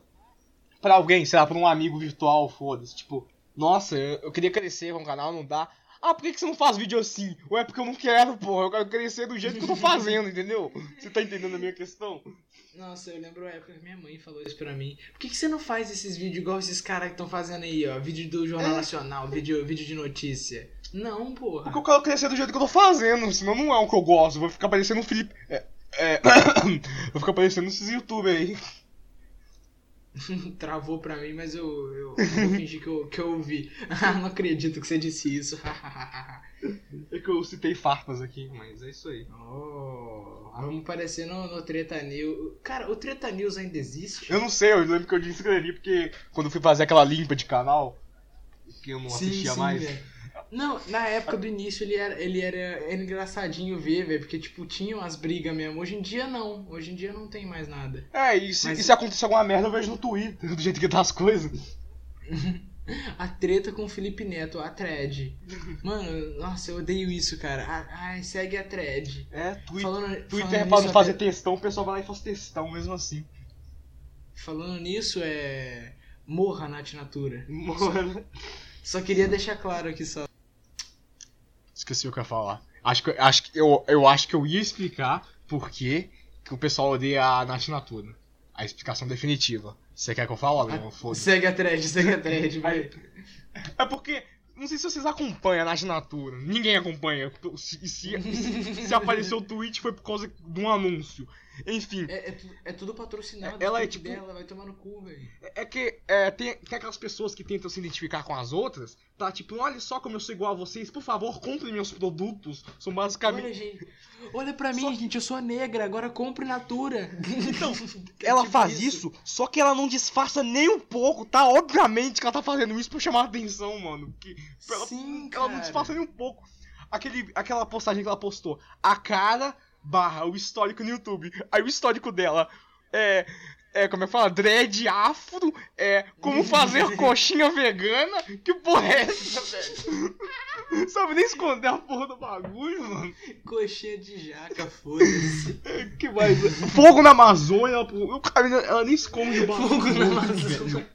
pra alguém, sei lá, pra um amigo virtual, foda-se, tipo, nossa, eu, eu queria crescer com o canal, não dá. Ah, por que, que você não faz vídeo assim? Ou é porque eu não quero, porra, eu quero crescer do jeito que eu tô fazendo, entendeu? Você tá entendendo a minha questão? Nossa, eu lembro a época que minha mãe falou isso pra mim. Por que, que você não faz esses vídeos igual esses caras que estão fazendo aí, ó? Vídeo do Jornal É. Nacional, vídeo, vídeo de notícia. Não, porra. Porque eu quero crescer do jeito que eu tô fazendo, senão não é o que eu gosto. Vou ficar parecendo um Felipe. É. é vou ficar parecendo esses youtubers aí. Travou pra mim, mas eu, eu, eu vou fingir que eu, que eu ouvi. Ah, não acredito que você disse isso. É que eu citei farpas aqui, mas é isso aí. oh, vamos parecer no, no Treta News. Cara, o Treta News ainda existe? Eu não sei, eu lembro que eu inscrevi porque quando eu fui fazer aquela limpa de canal, que eu não assistia mais. velho. Não, na época do início ele era, ele era, era engraçadinho ver, velho, porque tipo, tinha umas brigas mesmo. Hoje em dia não, hoje em dia não tem mais nada. É, e se, Mas- e se acontecer alguma merda eu vejo no Twitter, do jeito que tá as coisas. A treta com o Felipe Neto, a thread. Mano, nossa, eu odeio isso, cara. Ah, Ai, segue a thread. É, Twitter. Falando, Twitter falando é pra não fazer até- textão, o pessoal vai lá e faz textão mesmo assim. Falando nisso, é. Morra na Natura. Mano. Só queria deixar claro aqui só. Esqueci o que eu ia falar. Acho que, acho que eu, eu acho que eu ia explicar por que que o pessoal odeia a Nath Natura. A explicação definitiva. Você quer que eu fale, Leon? Foda-se. Segue a thread, segue a thread, vai. É porque, não sei se vocês acompanham a Nath Natura. Ninguém acompanha. Se, se, se apareceu o tweet foi por causa de um anúncio. Enfim, É, é, tu- é tudo patrocinado. Ela é tipo- dela, vai tomar no cu, velho. é que é, tem, tem aquelas pessoas que tentam se identificar com as outras. Tá tipo, olha só como eu sou igual a vocês. Por favor, comprem meus produtos. São basicamente. Olha, gente. Olha pra mim, Só- gente, eu sou negra, agora compre Natura. Então, É ela tipo faz isso. só que ela não disfarça nem um pouco, tá? Obviamente que ela tá fazendo isso pra chamar a atenção, mano. Que ela, Sim, ela não cara. disfarça nem um pouco. Aquele, aquela postagem que ela postou. A cara barra o histórico no YouTube. Aí o histórico dela é. É, como é que fala? Dread afro, é, como fazer coxinha vegana. Que porra é essa, velho? Sabe nem esconder a porra do bagulho, mano. Coxinha de jaca, foda-se. Que mais? Fogo na Amazônia, o cara, ela nem esconde o bagulho. Fogo na. Amazônia.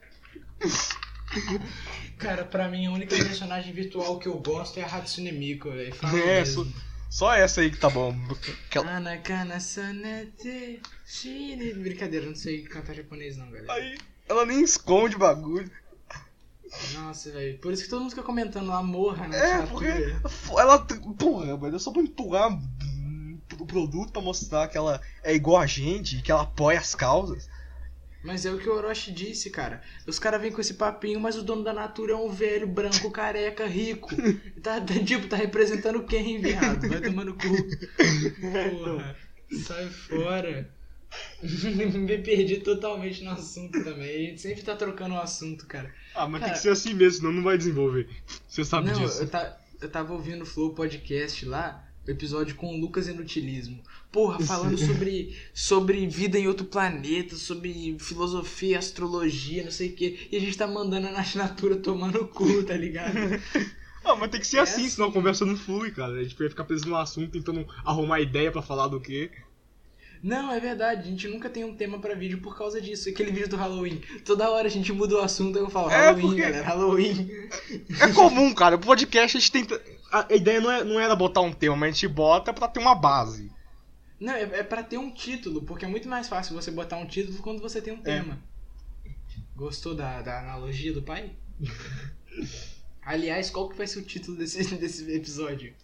Cara, pra mim a única personagem virtual que eu gosto é a Hatsune Miku, velho. É, mesmo. Só, essa aí que tá bom. Aquela-. Brincadeira, não sei cantar japonês não, galera. Aí ela nem esconde o bagulho. Nossa, velho. Por isso que todo mundo fica comentando lá, morra na É, porque ela. Porra, é só pra empurrar o produto pra mostrar que ela é igual a gente e que ela apoia as causas. Mas é o que o Orochi disse, cara. Os caras vêm com esse papinho, mas o dono da Natura é um velho, branco, careca, rico. Tá, tá, tipo, tá representando quem, viado? Vai tomar no cu. Porra, sai fora. Me perdi totalmente no assunto também. A gente sempre tá trocando o assunto, cara. Ah, mas Cara- tem que ser assim mesmo, senão não vai desenvolver. Você sabe Não, disso. eu, ta- eu tava ouvindo o Flow Podcast lá, episódio com o Lucas Inutilismo. Porra, falando sobre, sobre vida em outro planeta, sobre filosofia, astrologia, não sei o quê. E a gente tá mandando a Natura tomar no cu, tá ligado? Ah, mas tem que ser É assim, senão a assim. conversa não flui, cara. A gente vai ficar preso no assunto tentando arrumar ideia pra falar do quê. Não, é verdade, a gente nunca tem um tema pra vídeo por causa disso. Aquele vídeo do Halloween. Toda hora a gente muda o assunto e eu falo, É, Halloween, porque- galera, Halloween. É comum, cara. O podcast a gente tenta. A ideia não, é, não era botar um tema, mas a gente bota pra ter uma base. Não, é, é pra ter um título, porque é muito mais fácil você botar um título quando você tem um tema. Gostou da, da analogia do pai? Aliás, qual que vai ser o título desse, desse episódio?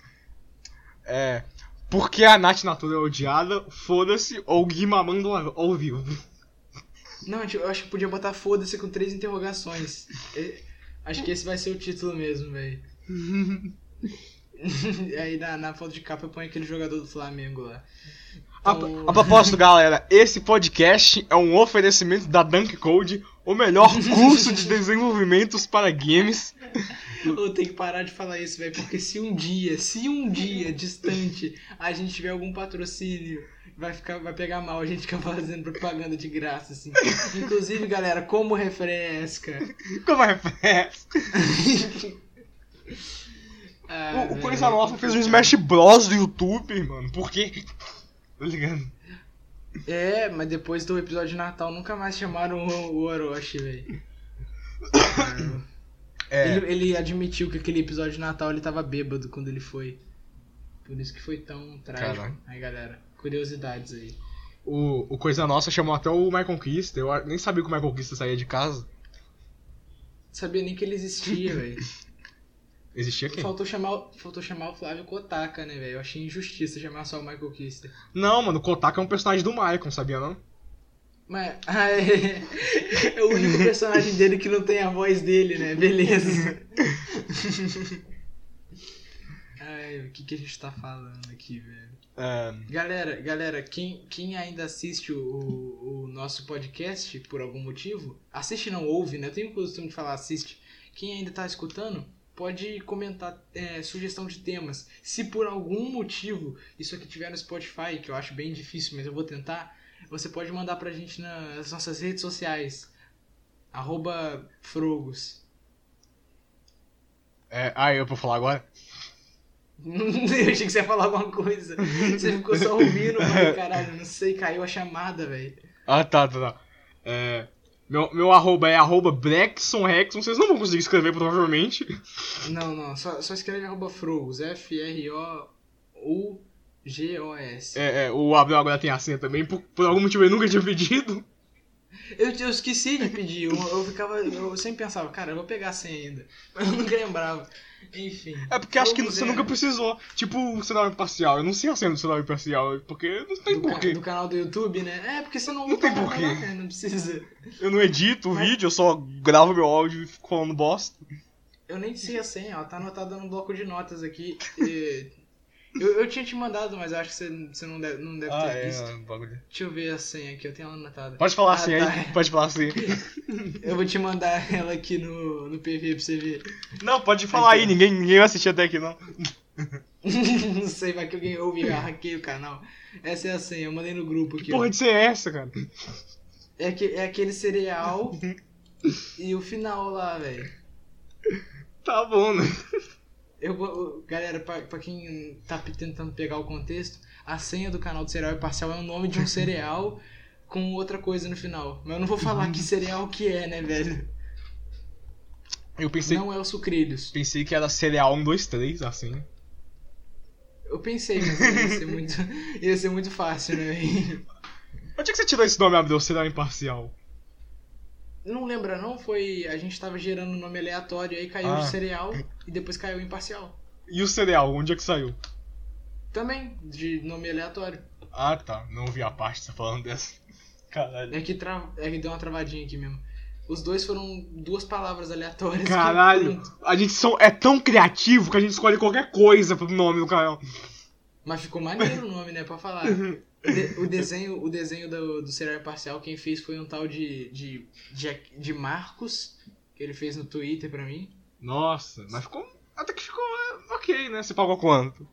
É. Porque a Nath Natura é odiada, foda-se, ou o Gui mamando ao vivo. Não, tipo, eu acho que podia botar foda-se com três interrogações. É, acho que esse vai ser o título mesmo, velho. Aí na, na foto de capa eu ponho aquele jogador do Flamengo lá. A, Então- a propósito, galera, esse podcast é um oferecimento da Dunk Code, o melhor curso de desenvolvimentos para games. Eu tenho que parar de falar isso, velho, porque se um dia, se um dia distante a gente tiver algum patrocínio, vai ficar, vai pegar mal a gente ficar fazendo propaganda de graça, assim. Inclusive, galera, como refresca. Como festa? Ah, O, o velho, Coisa Nossa fez um Smash Bros do YouTube, mano. Por quê? Tá ligado? É, mas depois do episódio de Natal nunca mais chamaram o, o Orochi, velho. É. Ele, ele admitiu que aquele episódio de Natal ele tava bêbado quando ele foi. Por isso que foi tão trágico. Caralho. Aí, galera, curiosidades aí. O, o Coisa Nossa chamou até o Michael Conquista. Eu nem sabia que o Michael Conquista saía de casa. Sabia nem que ele existia, velho. Existia quem? Faltou chamar, faltou chamar o Flávio Kotaka, né, velho? Eu achei injustiça chamar só o Michael Kister. Não, mano, o Kotaka é um personagem do Michael, sabia não? Mas. Ah, é, é o único personagem dele que não tem a voz dele, né? Beleza. Ai, o que, que a gente tá falando aqui, velho? É. Galera, galera, quem, quem ainda assiste o, o, o nosso podcast por algum motivo, assiste não ouve, né? Eu tenho o costume de falar assiste. Quem ainda tá escutando, pode comentar é, sugestão de temas. Se por algum motivo isso aqui tiver no Spotify, que eu acho bem difícil, mas eu vou tentar, você pode mandar pra gente nas nossas redes sociais. Arroba Frogos. é ah, eu vou falar agora? eu achei que você ia falar alguma coisa. Você ficou só ouvindo, mano. Caralho, não sei, caiu a chamada, velho. Ah, tá, tá, tá. É. Meu, meu arroba é arroba Brexon Rexon. Vocês não vão conseguir escrever, provavelmente. Não, não, só, só escreve arroba Frogos, F-R-O-U-G-O-S. É, é, o Abel agora tem a senha também. Por, por algum motivo ele nunca tinha pedido. Eu, eu esqueci de pedir, eu, eu ficava, eu sempre pensava, cara, eu vou pegar a senha ainda. Mas eu nunca lembrava. Enfim. É porque acho que você nunca precisou. Tipo o cenário imparcial. Eu não sei a senha do cenário imparcial. Porque não tem do, ca- porquê. do canal do YouTube, né? É, porque você não Não tem porquê. lá, né? Não precisa. Eu não edito o Mas- vídeo, eu só gravo meu áudio e fico falando bosta. Eu nem sei a senha, ela tá anotada no bloco de notas aqui. E- Eu, eu tinha te mandado, mas eu acho que você, você não deve, não deve Ah, ter visto. é, bagulho. Deixa eu ver a senha aqui, eu tenho ela anotada. Pode falar Ah, assim tá. aí, pode falar assim. Eu vou te mandar ela aqui no, no PV pra você ver. Não, pode falar aí, ninguém, ninguém vai assistir até aqui não. não sei, vai que alguém ouve e eu hackeio o canal. Essa é a senha, eu mandei no grupo aqui. ó. Porra de ser essa, cara? É, que, é aquele cereal e o final lá, velho. Tá bom, né? Eu, galera, pra, pra quem tá tentando pegar o contexto, a senha do canal do Cereal e Parcial é o nome de um cereal com outra coisa no final. Mas eu não vou falar que cereal que é, né, velho? Eu pensei, Não é o Sucrilhos. pensei que era cereal 1, 2, 3, assim. Eu pensei, mas ia ser muito, ia ser muito fácil, né? Onde é que você tirou esse nome, Abdel? Cereal imparcial? Não lembra não? Foi. A gente tava gerando um nome aleatório, aí caiu Ah. o cereal e depois caiu o imparcial. E o cereal, onde é que saiu? Também, de nome aleatório. Ah, tá. Não ouvi a parte que você tá falando dessa. Caralho. É que, tra... é que deu uma travadinha aqui mesmo. Os dois foram duas palavras aleatórias. que- Caralho, a gente são, é tão criativo que a gente escolhe qualquer coisa pro nome do canal. Mas ficou maneiro o nome, né? Pra falar. O, de- o desenho, o desenho do, do cereal parcial, quem fez foi um tal de, de, de, de Marcos, que ele fez no Twitter pra mim. Nossa, mas ficou. Até que ficou é, ok, né? Você pagou quanto?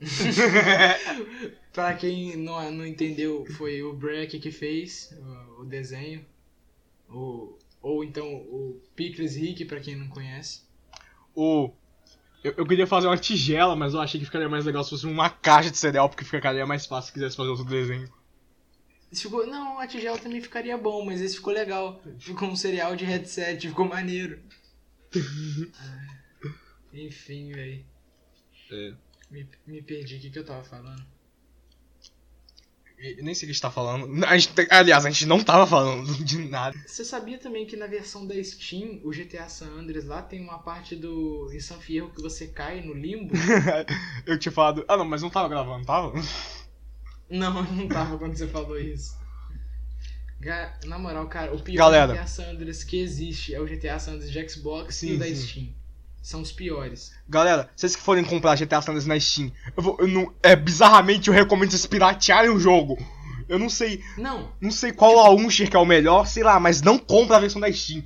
Pra quem não, não entendeu, foi o Breck que fez o, o desenho. O, ou então o Pickles Rick, pra quem não conhece. O. Eu, eu queria fazer uma tigela, mas eu achei que ficaria mais legal se fosse uma caixa de cereal, porque ficaria mais fácil se quisesse fazer outro desenho. Ficou, não, a tigela também ficaria bom, mas esse ficou legal. Ficou um cereal de headset, ficou maneiro. Enfim, velho. É. Me, me perdi, o que, que eu tava falando? Eu nem sei o que a gente tá falando. A gente, aliás, a gente não tava falando de nada. Você sabia também que na versão da Steam, o GTA San Andreas lá tem uma parte do em San Fierro que você cai no limbo? eu tinha falado. Ah, não, mas não tava gravando, tava? não, não tava quando você falou isso. Na moral, cara, o pior Galera. GTA San Andreas que existe é o GTA San Andreas de Xbox e Sim, o da sim. Steam. São os piores. Galera, vocês que forem comprar GTA San Andreas na Steam, eu vou, eu não, é bizarramente eu recomendo vocês piratearem o jogo. Eu não sei, Não, não sei qual launcher que é o melhor, sei lá, mas não compra a versão da Steam.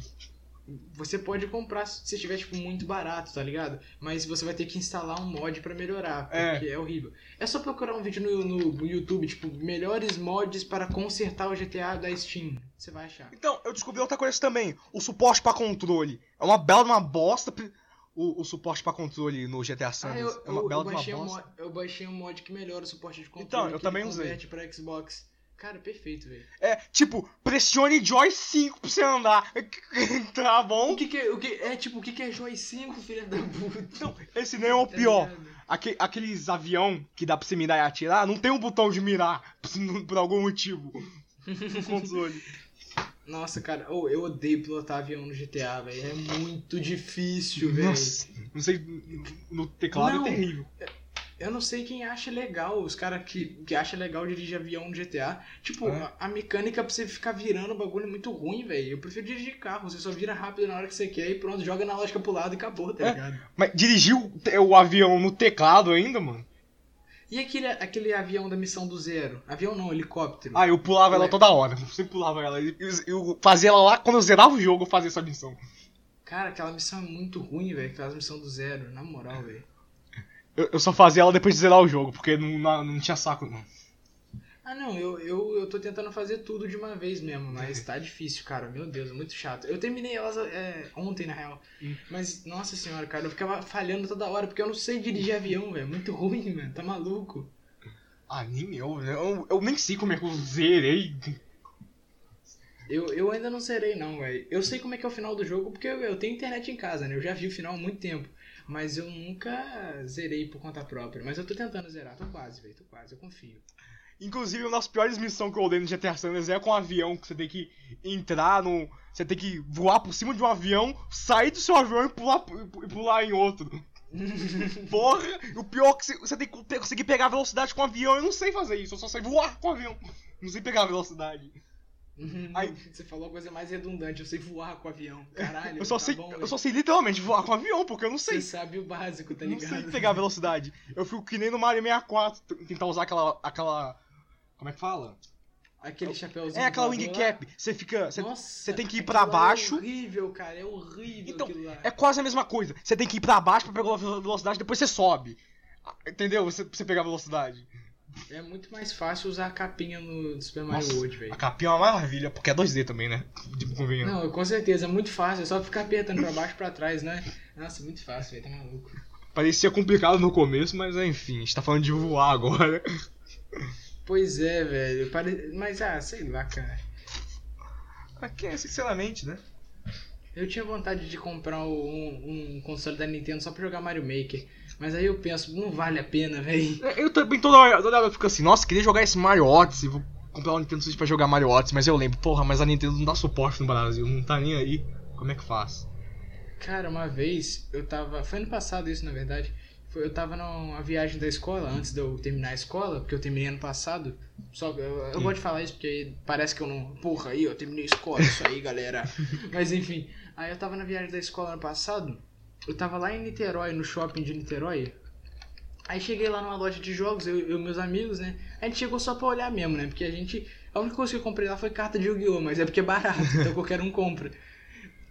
você pode comprar se tiver tipo muito barato, tá ligado? Mas você vai ter que instalar um mod pra melhorar, É. porque é, horrível. É só procurar um vídeo no, no- no YouTube, tipo, melhores mods para consertar o GTA da Steam. Você vai achar. Então, eu descobri outra coisa também. O suporte pra controle. É uma bela uma bosta. O, o suporte pra controle no GTA Ah, Sanders. eu, é uma eu, bela eu, uma baixei um bosta. mod, eu baixei um mod que melhora o suporte de controle. Então, eu também usei. pra Xbox. Cara, perfeito, velho. É, tipo, pressione Joy 5 pra você andar. tá bom? O que que é, o que, é tipo, o que que é Joy 5, filha da puta? Não, esse nem é o Tá pior. Aque- aqueles avião que dá pra você mirar e atirar, não tem um botão de mirar, por algum motivo. No controle. Nossa, cara, oh, eu odeio pilotar avião no GTA, velho. É muito difícil, velho. Nossa, não sei, no teclado Não. é terrível. Eu não sei quem acha legal, os caras que, que acham legal dirigir avião no GTA. Tipo, É. a, a mecânica pra você ficar virando o bagulho é muito ruim, velho. Eu prefiro dirigir carro, você só vira rápido na hora que você quer e pronto, joga na lógica pro lado e acabou, tá É. ligado? Mas dirigiu o, o avião no teclado ainda, mano? E aquele, aquele avião da missão do zero? Avião não, helicóptero. Ah, eu pulava ela Ué. toda hora. Eu sempre pulava ela. Eu, eu fazia ela lá, quando eu zerava o jogo, eu fazia essa missão. Cara, aquela missão é muito ruim, velho. Aquela missão do zero, na moral, velho. Eu, eu só fazia ela depois de zerar o jogo, porque não, não, não tinha saco, não. Ah, não, eu, eu, eu tô tentando fazer tudo de uma vez mesmo, mas tá difícil, cara. Meu Deus, muito chato. Eu terminei elas é, ontem, na real. Hum. Mas, nossa senhora, cara, eu ficava falhando toda hora, porque eu não sei dirigir avião, velho. Muito ruim, mano. Tá maluco. Ah, nem eu. Eu, eu nem sei como é que eu zerei. Eu, eu ainda não zerei, não, velho. Eu sei como é que é o final do jogo, porque eu, eu tenho internet em casa, né? Eu já vi o final há muito tempo. Mas eu nunca zerei por conta própria. Mas eu tô tentando zerar. Tô quase, velho. Tô quase, eu confio. Inclusive, uma das piores missões que eu odeio no GTA San Andreas é com um avião, que você tem que entrar no... Você tem que voar por cima de um avião, sair do seu avião e pular, e pular em outro. Porra! O pior é que você- tem que conseguir pegar velocidade com o avião. Eu não sei fazer isso, eu só sei voar com o avião. Não sei pegar velocidade. Aí- Você falou a coisa mais redundante. Eu sei voar com o avião. Caralho. Eu só, tá sei, bom, eu velho. só sei literalmente voar com o avião, porque eu não sei. Você sabe o básico, tá não ligado? sei pegar velocidade. Eu fico que nem no Mario 64, t- tentar usar aquela. aquela. Como é que fala? Aquele chapéuzinho. É aquela wing cap. Você fica. Você, Nossa, você tem que ir pra lá baixo. É horrível, cara. É horrível Então, aquilo lá. É quase a mesma coisa. Você tem que ir pra baixo pra pegar a velocidade, depois você sobe. Entendeu? Você, pra você pegar a velocidade. É muito mais fácil usar a capinha no Super Mario Nossa, World, velho. A capinha é uma maravilha, porque é 2D também, né? Tipo, convenhamos. Não, com certeza, é muito fácil. É só ficar apertando pra baixo e pra trás, né? Nossa, muito fácil, velho. Tá maluco. Parecia complicado no começo, mas enfim, a gente tá falando de voar agora. Pois é, velho. Pare... Mas, ah, sei lá, cara. Aqui é, sinceramente, né? Eu tinha vontade de comprar um, um console da Nintendo só pra jogar Mario Maker. Mas aí eu penso, não vale a pena, velho. Eu também toda hora, toda hora eu fico assim, nossa, queria jogar esse Mario Odyssey, vou comprar um Nintendo Switch pra jogar Mario Odyssey, mas eu lembro, porra, mas a Nintendo não dá suporte no Brasil, não tá nem aí. Como é que faz? Cara, uma vez eu tava. Foi ano passado isso, na verdade. Eu tava numa viagem da escola, antes de eu terminar a escola, porque eu terminei ano passado. Só eu, eu gosto de falar isso porque parece que eu não. Porra, aí eu terminei a escola, isso aí, galera. Mas enfim, aí eu tava na viagem da escola ano passado. Eu tava lá em Niterói, no shopping de Niterói. Aí cheguei lá numa loja de jogos, eu e meus amigos, né? A gente chegou só pra olhar mesmo, né? Porque a gente. A única coisa que eu comprei lá foi carta de Yu-Gi-Oh! Mas é porque é barato, então qualquer um compra.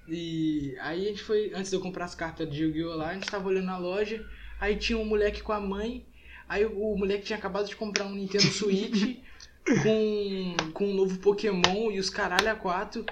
E aí a gente foi, antes de eu comprar as cartas de Yu-Gi-Oh! lá, a gente tava olhando na loja, aí tinha um moleque com a mãe, aí o, o moleque tinha acabado de comprar um Nintendo Switch com, com um novo Pokémon e os caralho a quatro,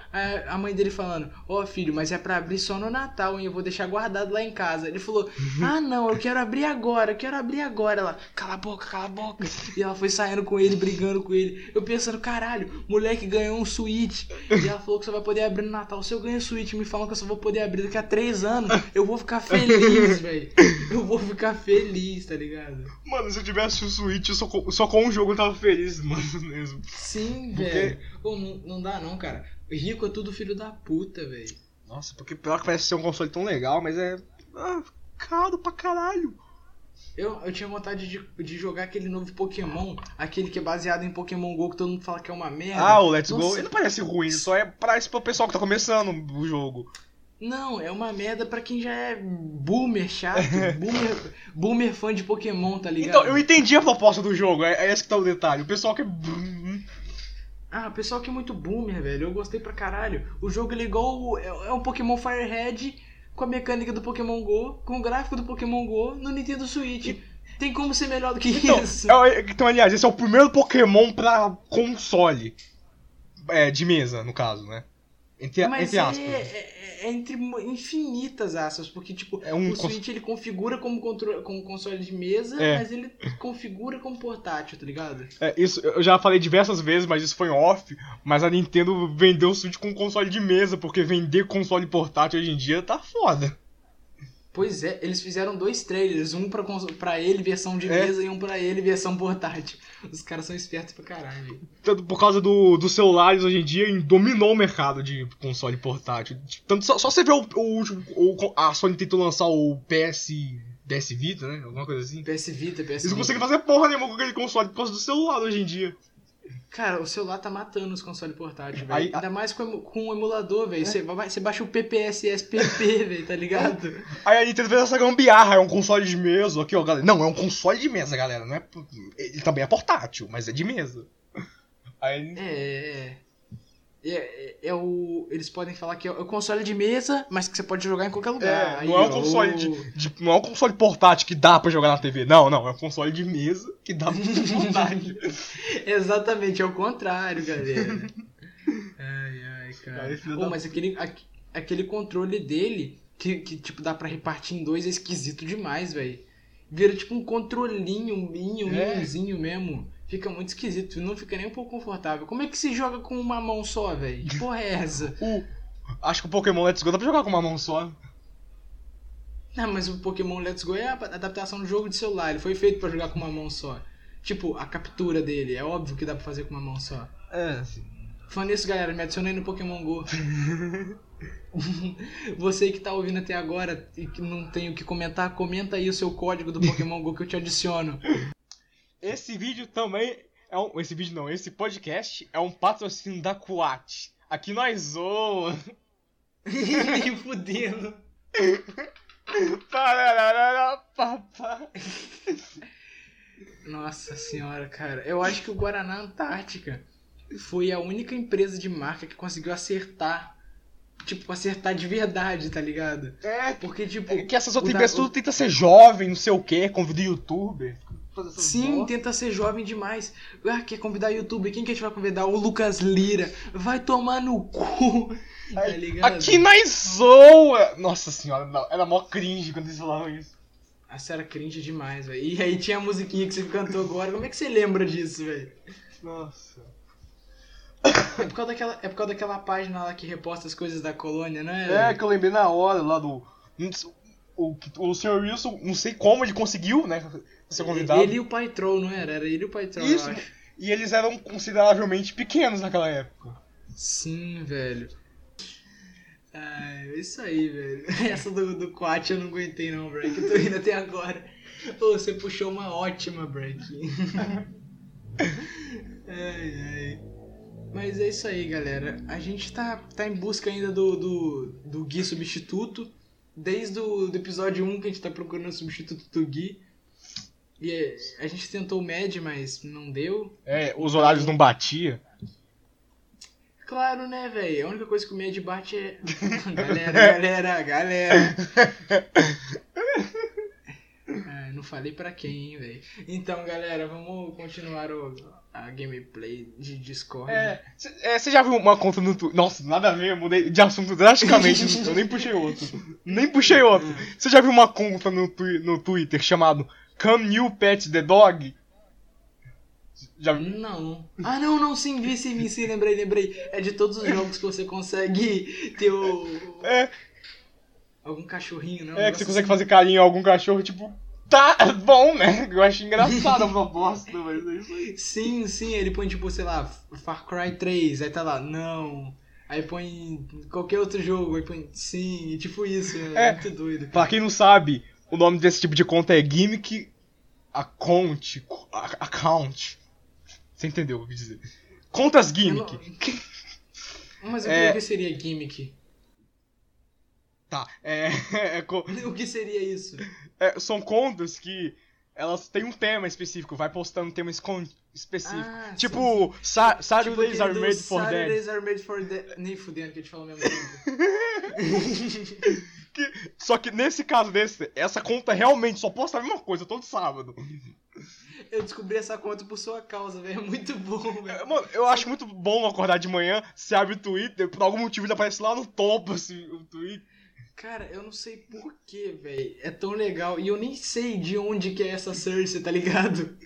a mãe dele falando, ó filho, mas é pra abrir só no Natal, hein, eu vou deixar guardado lá em casa. Ele falou, ah não, eu quero abrir agora, eu quero abrir agora. Ela, cala a boca, cala a boca. E ela foi saindo com ele, brigando com ele. Eu pensando, caralho, moleque ganhou um Switch. E ela falou que só vai poder abrir no Natal. Se eu ganho Switch me falam que eu só vou poder abrir daqui a três anos, eu vou ficar feliz, velho. Eu vou ficar feliz, tá ligado? Mano, se eu tivesse o Switch só com, só com um jogo eu tava feliz, mano, mesmo. Sim, Porque- velho. Pô, não, não dá não, cara. Rico é tudo filho da puta, velho. Nossa, porque pior que parece ser um console tão legal, mas é. Ah, caro pra caralho. Eu, eu tinha vontade de, de jogar aquele novo Pokémon, aquele que é baseado em Pokémon GO, que todo mundo fala que é uma merda. Ah, o Let's Go, Nossa. ele não parece ruim, só é pra esse pro pessoal que tá começando o jogo. Não, é uma merda pra quem já é boomer chato, boomer, boomer fã de Pokémon, tá ligado? Então, eu entendi a proposta do jogo, é, é esse que tá o detalhe. O pessoal que. Ah, o pessoal que é muito boomer, velho, eu gostei pra caralho. O jogo ele é igual, é, é um Pokémon Firehead com a mecânica do Pokémon GO, com o gráfico do Pokémon GO no Nintendo Switch. Tem como ser melhor do que Então, isso? é- então, aliás, esse é o primeiro Pokémon pra console. É, de mesa, no caso, né? Entre, Mas entre é, aspas. é- é entre mu- infinitas aspas, porque tipo, É um o cons- Switch ele configura como, contro- como console de mesa, É. mas ele configura como portátil, tá ligado? É, isso eu já falei diversas vezes, mas isso foi off. Mas a Nintendo vendeu o Switch com console de mesa, porque vender console portátil hoje em dia tá foda. Pois é, eles fizeram dois trailers, um pra, pra ele versão de É. mesa e um pra ele versão portátil. Os caras são espertos pra caralho. Tanto por causa do, dos celulares hoje em dia, dominou o mercado de console portátil. Tanto só, só você ver o, o a Sony tentou lançar o PS. PS Vita, né? Alguma coisa assim. PS Vita, PS Eles não Vita. conseguem fazer porra nenhuma com aquele console por causa do celular hoje em dia. Cara, o celular tá matando os consoles portáteis, velho. Ainda mais com, com o emulador, velho. Você você baixa o PPSSPP, velho, tá ligado? Aí a Nintendo fez essa gambiarra, é um console de mesa. Aqui, ó, galera. Não, é um console de mesa, galera. Não é, ele também é portátil, mas é de mesa. Aí. É, é. É, é, é o. Eles podem falar que é o console de mesa, mas que você pode jogar em qualquer lugar. É, Aí, não é um console de, de- Não é um console portátil que dá pra jogar na TV. Não, não. É um console de mesa que dá pra jogar portátil. Exatamente, é o contrário, galera. ai, ai, cara. Ô, da- mas aquele, aque- aquele controle dele, que, que tipo dá pra repartir em dois, é esquisito demais, velho. Vira tipo um controlinho, um minho, um É. minhozinho mesmo. Fica muito esquisito, não fica nem um pouco confortável. Como é que se joga com uma mão só, velho? Que porra é essa? O- Acho que o Pokémon Let's Go dá pra jogar com uma mão só. Não, mas o Pokémon Let's Go é a adaptação do jogo de celular. Ele foi feito pra jogar com uma mão só. Tipo, a captura dele, é óbvio que dá pra fazer com uma mão só. É, sim. Falando nisso, galera, me adicionei no Pokémon GO. Você que tá ouvindo até agora e que não tem o que comentar, comenta aí o seu código do Pokémon GO que eu te adiciono. Esse vídeo também é um. Esse vídeo não, esse podcast é um patrocínio da Quat. Aqui nós zoa. Nem fudendo. Nossa senhora, cara. Eu acho que o Guaraná Antártica foi a única empresa de marca que conseguiu acertar. Tipo, acertar de verdade, tá ligado? É, Porque, tipo. é que essas outras da- empresas tudo tenta ser jovem, não sei o que, convida youtuber. Fazer essas Sim, tenta ser jovem demais. Ah, quer convidar youtuber? Quem que a gente vai convidar? O Lucas Lira. Vai tomar no cu. Tá ligado? Aqui nós zoa! Nossa senhora, não, era mó cringe quando eles falavam isso. A série cringe demais, velho. E aí tinha a musiquinha que você cantou agora. Como é que você lembra disso, velho? Nossa. É por, causa daquela, é por causa daquela página lá que reposta as coisas da colônia, não é? É, que eu lembrei na hora lá do. O, o Sr. Wilson, não sei como ele conseguiu, né? Ser convidado. Ele e o Pai Troll, não era? Era ele e o Pai Troll, Isso. eu acho. E eles eram consideravelmente pequenos naquela época. Sim, velho. Ah, é isso aí, velho. Essa do, do Quat eu não aguentei não, Break. Eu tô indo até agora. Ô, você puxou uma ótima Break. ai, ai. Mas é isso aí, galera. A gente tá, tá em busca ainda do, do, do Gui substituto. Desde o do episódio 1 que a gente tá procurando o substituto do Gui. E é, a gente tentou o Med, mas não deu. É, os horários não batiam. Claro, né, velho? A única coisa que o Med bate é. galera, galera, galera. Ah, não falei pra quem, hein, velho. Então, galera, vamos continuar o, a gameplay de Discord. É, você já viu uma conta no Twitter? Nossa, nada a ver, eu mudei de assunto drasticamente. eu nem puxei outro. Nem puxei outro. Você já viu uma conta no, twi- no Twitter chamado Come New Pet the Dog? Já viu? Não. Ah, não, não, sim, vi, sim, vi, sim, lembrei, lembrei. É de todos os jogos que você consegue ter o. É, Algum cachorrinho, não? é que você consegue fazer carinho a algum cachorro, tipo, tá bom, né? Eu acho engraçado a proposta, mas é isso aí. Sim, sim, ele põe tipo, sei lá, Far Cry 3, aí tá lá, não. Aí põe qualquer outro jogo, aí põe sim, tipo isso, é, É. muito doido. Pra quem não sabe, o nome desse tipo de conta é Gimmick Account. a- Account. Você entendeu o que eu quis dizer? Contas Gimmick. não- Mas o que, É. o que seria gimmick? Tá, é, é O que seria isso? é, São contas que elas têm um tema específico, vai postando um tema específico. Ah, tipo, Sa Tipo Saturdays aquele are made for Dead. Saturdays are made for dead. Nem fudendo que a gente falou ao mesmo. Que- Só que nesse caso desse, essa conta realmente só posta a mesma coisa todo sábado. Eu descobri essa conta por sua causa, velho. É muito bom, velho. Mano, eu acho muito bom acordar de manhã, você abre o Twitter, por algum motivo ele aparece lá no topo, assim, o Twitter. Cara, eu não sei porquê, velho. É tão legal. E eu nem sei de onde que é essa Cersei, tá ligado?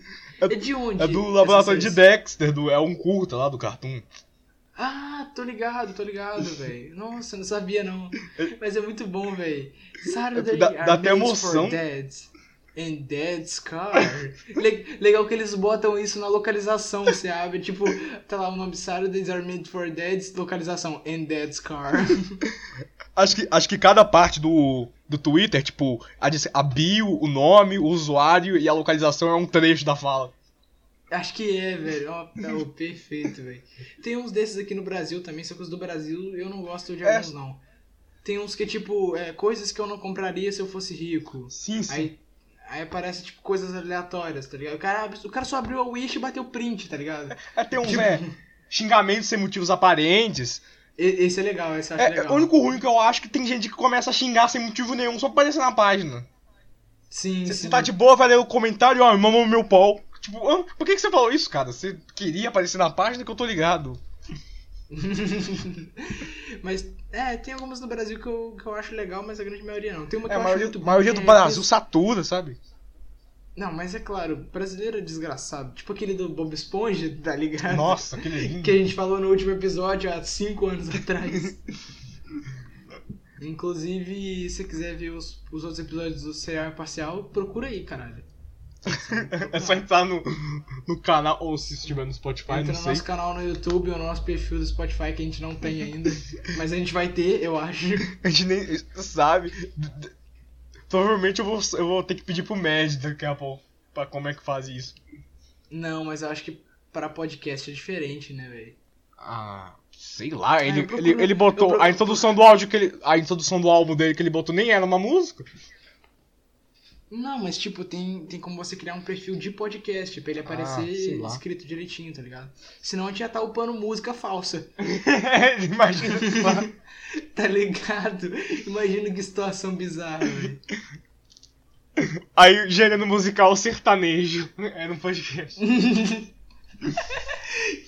É, de onde? É do laboratório de Dexter, do, é um curta lá do Cartoon. Ah, tô ligado, tô ligado, velho. Nossa, não sabia não. Mas é muito bom, velho. Saturday Dá- dá are até emoção. for dads. And dad's car. Le- Legal que eles botam isso na localização, você abre, tipo, tá lá o nome Saturdays are made for dads, localização, and dad's car. Acho que, acho que cada parte do, do Twitter, tipo, a, a bio, o nome, o usuário e a localização é um trecho da fala. Acho que é, velho. Ó, tá o perfeito, velho. Tem uns desses aqui no Brasil também, só que os do Brasil eu não gosto de É. alguns, não. Tem uns que, tipo, é, coisas que eu não compraria se eu fosse rico. Sim, sim. Aí, aí aparece, tipo, coisas aleatórias, tá ligado? O cara, o cara só abriu a Wish e bateu print, tá ligado? É, tem uns, é, xingamentos sem motivos aparentes. Esse é legal, esse eu acho É, legal. o único ruim que eu acho é que tem gente que começa a xingar sem motivo nenhum, só pra aparecer na página. Sim, Você sim. tá de boa, vai ler o comentário, ó, mamão meu pau. Tipo, ah, por que, que você falou isso, cara? Você queria aparecer na página que eu tô ligado. mas, é, tem algumas no Brasil que eu, que eu acho legal, mas a grande maioria não. Tem uma que É, eu maioria, acho muito a maioria do que é Brasil satura, sabe? Não, mas é claro, brasileiro é desgraçado. Tipo aquele do Bob Esponja, tá ligado? Nossa, aquele lindo. Que a gente falou no último episódio há 5 anos atrás. Inclusive, se você quiser ver os, os outros episódios do Serial Parcial, procura aí, caralho. É só entrar no, no canal, ou se estiver no Spotify, Entra não no sei. nosso canal no YouTube ou no nosso perfil do Spotify que a gente não tem ainda. mas a gente vai ter, eu acho. A gente nem sabe. Provavelmente eu vou, eu vou ter que pedir pro Mad daqui a pouco pra como é que faz isso. Não, mas eu acho que para podcast é diferente, né, velho? Ah, sei lá, ele, eu procuro- ele, ele botou. procuro- A introdução do áudio que ele. A introdução do álbum dele que ele botou nem era uma música. Não, mas tipo, tem, tem como você criar um perfil de podcast pra ele Ah, aparecer lá. escrito direitinho, tá ligado? Senão a gente já tá upando música falsa. Imagina. Tá ligado? Imagina que situação bizarra, velho. Aí, gênero musical sertanejo. Era um podcast.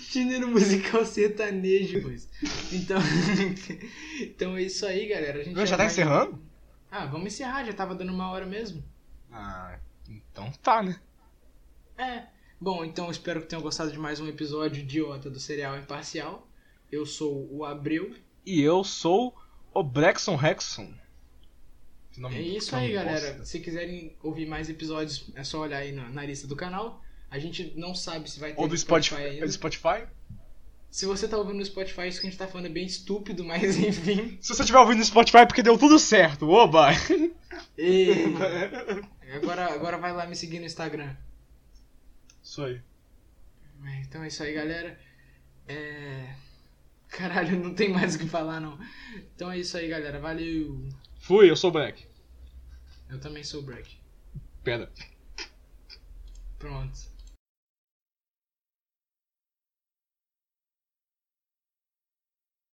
Gênero musical sertanejo, pois. Então, então é isso aí, galera. A gente Já tá vai- encerrando? Ah, vamos encerrar, já tava dando uma hora mesmo. Ah, então tá, né? É. Bom, então espero que tenham gostado de mais um episódio idiota do Serial Imparcial. Eu sou o Abreu. E eu sou o Brexon Rexon. É isso aí, galera. bosta. Se quiserem ouvir mais episódios, é só olhar aí na, na lista do canal. A gente não sabe se vai ter Ou do no Spotify. ainda. do Spotify? Se você tá ouvindo no Spotify, isso que a gente tá falando é bem estúpido, mas enfim. Se você estiver ouvindo no Spotify é porque deu tudo certo. Oba! E... Agora, agora vai lá me seguir no Instagram. Isso aí. É, Então é isso aí, galera. É... Caralho, não tem mais o que falar, não. Então é isso aí, galera. Valeu. Fui, eu sou o Black. Eu também sou o Break. Pera. Pronto.